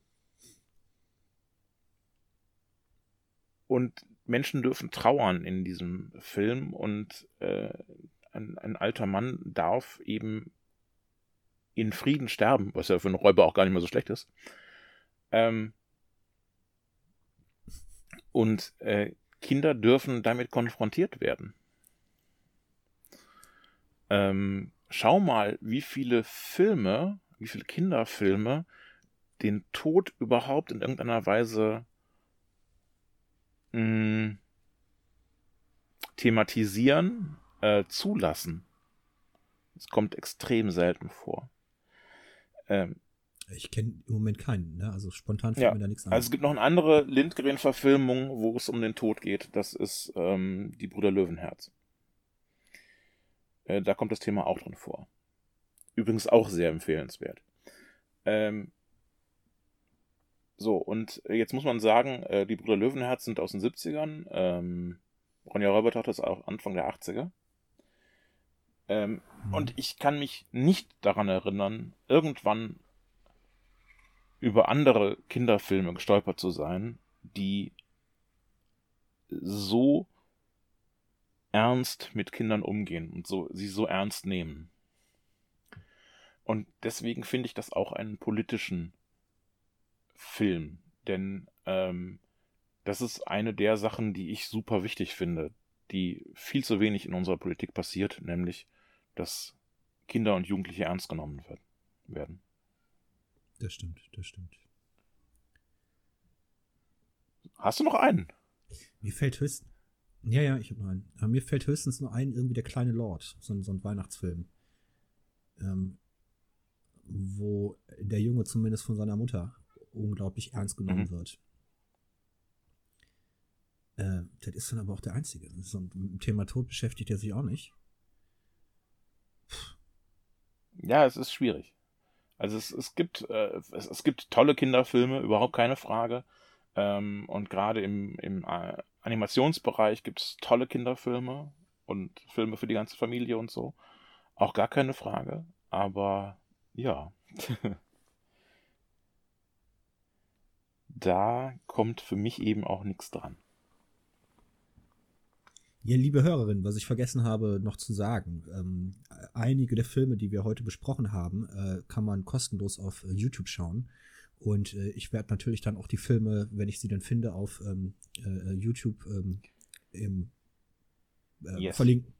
und Menschen dürfen trauern in diesem Film und äh, ein, ein alter Mann darf eben in Frieden sterben, was ja für einen Räuber auch gar nicht mehr so schlecht ist. Ähm, und äh, Kinder dürfen damit konfrontiert werden. Ähm, schau mal, wie viele Filme, wie viele Kinderfilme den Tod überhaupt in irgendeiner Weise mh, hm, thematisieren, äh, zulassen. Es kommt extrem selten vor.
Ähm, ich kenne im Moment keinen, ne? Also spontan fällt
ja,
mir da nichts
an. Also es gibt noch eine andere Lindgren-Verfilmung, wo es um den Tod geht. Das ist ähm, die Brüder Löwenherz. Äh, da kommt das Thema auch drin vor. Übrigens auch sehr empfehlenswert. Ähm, so, und jetzt muss man sagen, äh, die Brüder Löwenherz sind aus den 70ern. Ähm, Ronja Räubertochter ist auch Anfang der 80er. Ähm, mhm. Und ich kann mich nicht daran erinnern, irgendwann über andere Kinderfilme gestolpert zu sein, die so ernst mit Kindern umgehen und so sie so ernst nehmen. Und deswegen finde ich das auch einen politischen Film, denn ähm, das ist eine der Sachen, die ich super wichtig finde, die viel zu wenig in unserer Politik passiert, nämlich, dass Kinder und Jugendliche ernst genommen werden.
Das stimmt, das stimmt.
Hast du noch einen?
Mir fällt höchstens. Ja, ja, ich habe noch einen. Aber mir fällt höchstens nur ein, irgendwie der kleine Lord, so, ein, so ein Weihnachtsfilm. Ähm, wo der Junge zumindest von seiner Mutter unglaublich ernst genommen mhm. wird. Äh, das ist dann aber auch der Einzige. So ein Thema Tod beschäftigt er sich auch nicht.
Puh. Ja, es ist schwierig. Also es, es gibt äh, es, es, gibt tolle Kinderfilme, überhaupt keine Frage. Ähm, und gerade im, im äh, Animationsbereich gibt es tolle Kinderfilme und Filme für die ganze Familie und so. Auch gar keine Frage. Aber ja. da kommt für mich eben auch nichts dran.
Ja, liebe Hörerin, was ich vergessen habe noch zu sagen, ähm, einige der Filme, die wir heute besprochen haben, äh, kann man kostenlos auf äh, YouTube schauen. Und äh, ich werde natürlich dann auch die Filme, wenn ich sie dann finde, auf ähm, äh, YouTube ähm, im, äh, yes. verlinken.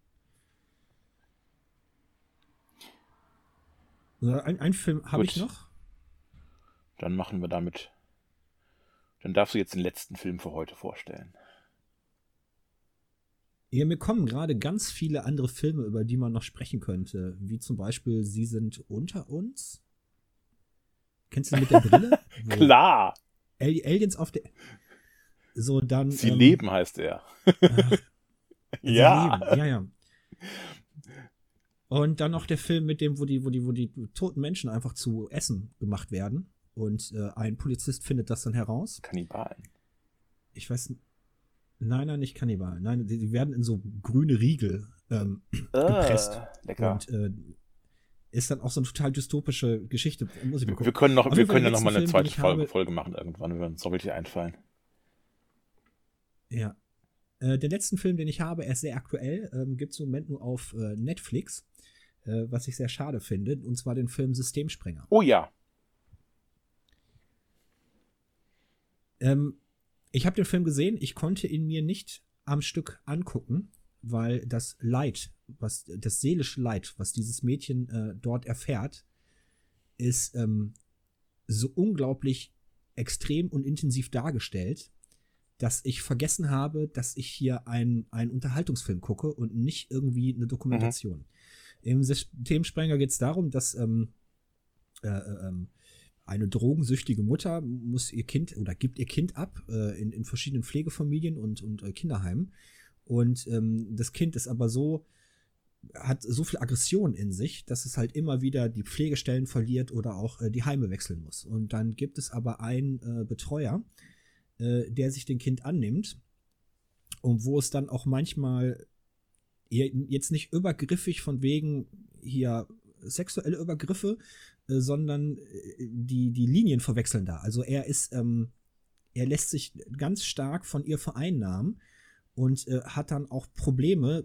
Ein, ein Film habe ich noch.
Dann machen wir damit. Dann darfst du jetzt den letzten Film für heute vorstellen.
Ja, mir kommen gerade ganz viele andere Filme, über die man noch sprechen könnte. Wie zum Beispiel Sie sind unter uns. Kennst du mit der Brille?
Klar.
Aliens auf der. So, dann.
Sie ähm, leben heißt er.
Ach, ja. Leben. Ja, ja. Und dann noch der Film mit dem, wo die, wo die, wo die toten Menschen einfach zu Essen gemacht werden. Und äh, ein Polizist findet das dann heraus.
Kannibalen.
Ich weiß nicht. Nein, nein, nicht Kannibalen. Nein, die, die werden in so grüne Riegel ähm, uh, gepresst.
Lecker.
Und äh, ist dann auch so eine total dystopische Geschichte.
Muss ich mal Wir können noch, wir können ja noch mal eine Film, zweite Folge, habe, Folge, machen irgendwann, wenn uns noch richtig einfallen.
Ja. Äh, den letzten Film, den ich habe, er ist sehr aktuell, ähm, gibt es im Moment nur auf äh, Netflix. äh, was ich sehr schade finde, und zwar den Film Systemsprenger.
Oh ja.
Ähm, ich habe den Film gesehen, ich konnte ihn mir nicht am Stück angucken, weil das Leid, was das seelische Leid, was dieses Mädchen äh, dort erfährt, ist ähm, so unglaublich extrem und intensiv dargestellt, dass ich vergessen habe, dass ich hier einen Unterhaltungsfilm gucke und nicht irgendwie eine Dokumentation. Mhm. Im Systemsprenger geht es darum, dass ähm, äh, äh, ähm, eine drogensüchtige Mutter muss ihr Kind oder gibt ihr Kind ab äh, in, in verschiedenen Pflegefamilien und, und äh, Kinderheimen. Und ähm, das Kind ist aber so, hat so viel Aggression in sich, dass es halt immer wieder die Pflegestellen verliert oder auch äh, die Heime wechseln muss. Und dann gibt es aber einen äh, Betreuer, äh, der sich dem Kind annimmt und wo es dann auch manchmal jetzt nicht übergriffig von wegen hier sexuelle Übergriffe, sondern äh, die, die Linien verwechseln da. Also er ist, ähm, er lässt sich ganz stark von ihr vereinnahmen und äh, hat dann auch Probleme,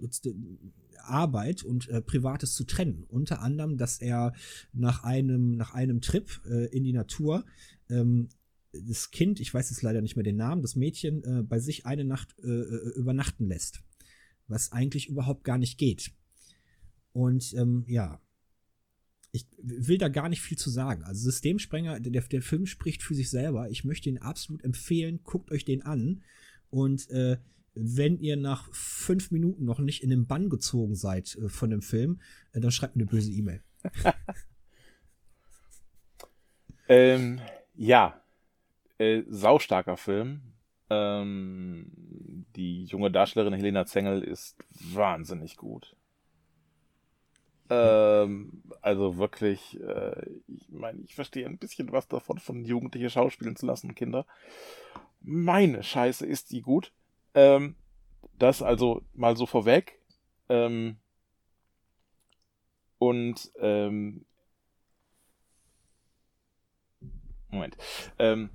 Arbeit und äh, Privates zu trennen. Unter anderem, dass er nach einem, nach einem Trip äh, in die Natur ähm, das Kind, ich weiß jetzt leider nicht mehr den Namen, das Mädchen äh, bei sich eine Nacht äh, äh, übernachten lässt. Was eigentlich überhaupt gar nicht geht. Und ähm, ja, ich will da gar nicht viel zu sagen. Also Systemsprenger, der, der Film spricht für sich selber. Ich möchte ihn absolut empfehlen. Guckt euch den an. Und äh, wenn ihr nach fünf Minuten noch nicht in den Bann gezogen seid äh, von dem Film, äh, dann schreibt eine böse E-Mail.
ähm, ja, äh, saustarker Film. Ähm, die junge Darstellerin Helena Zengel ist wahnsinnig gut. Ähm, also wirklich, äh, ich meine, ich verstehe ein bisschen was davon, von Jugendliche schauspielen zu lassen, Kinder. Meine Scheiße ist die gut. Ähm, das also mal so vorweg. Ähm, und ähm, Moment. Ähm,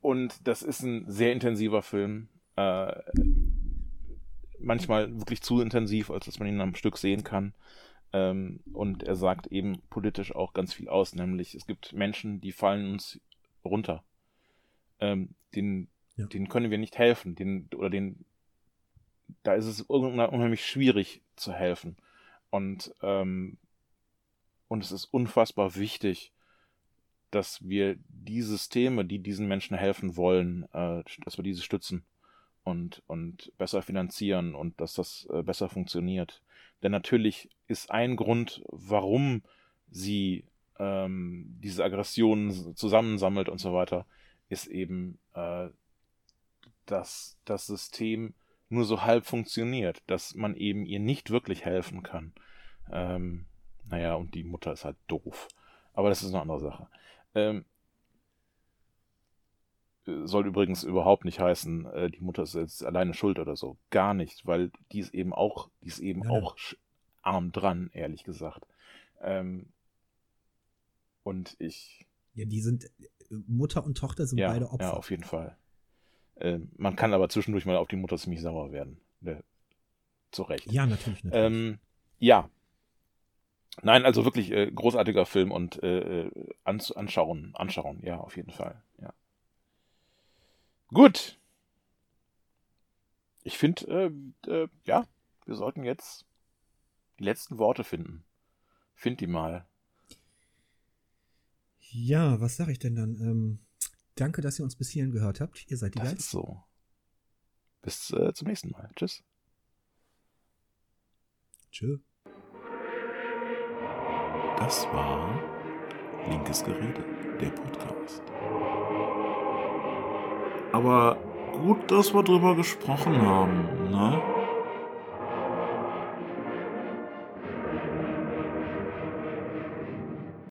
und das ist ein sehr intensiver Film. Äh, manchmal wirklich zu intensiv, als dass man ihn am Stück sehen kann. Ähm, und er sagt eben politisch auch ganz viel aus, nämlich es gibt Menschen, die fallen uns runter. Ähm, den, ja. denen können wir nicht helfen. Den, oder den, da ist es unheimlich schwierig zu helfen. Und, ähm, und es ist unfassbar wichtig, dass wir die Systeme, die diesen Menschen helfen wollen, äh, dass wir diese stützen und, und besser finanzieren und dass das äh, besser funktioniert. Denn natürlich ist ein Grund, warum sie ähm, diese Aggressionen zusammensammelt und so weiter, ist eben, äh, dass das System nur so halb funktioniert, dass man eben ihr nicht wirklich helfen kann. Ähm, naja, und die Mutter ist halt doof. Aber das ist eine andere Sache. Ähm, soll übrigens überhaupt nicht heißen, äh, die Mutter ist jetzt alleine schuld oder so. Gar nicht, weil die ist eben auch, die ist eben ja. auch arm dran, ehrlich gesagt. Ähm, und ich.
Ja, die sind äh, Mutter und Tochter sind
ja,
beide Opfer.
Ja, auf jeden Fall. Ähm, man kann aber zwischendurch mal auf die Mutter ziemlich sauer werden. Ne? Zu Recht.
Ja, natürlich. natürlich.
Ähm, ja. Nein, also wirklich äh, großartiger Film und äh, äh anschauen, anschauen, ja, auf jeden Fall. Ja. Gut. Ich finde, äh, äh, ja, wir sollten jetzt die letzten Worte finden. Find die mal.
Ja, was sag ich denn dann? Ähm, danke, dass ihr uns bis hierhin gehört habt. Ihr seid die
Das ist so. Bis äh, zum nächsten Mal. Tschüss.
Tschö.
Das war Linkes Gerede, der Podcast. Aber gut, dass wir drüber gesprochen haben, ne?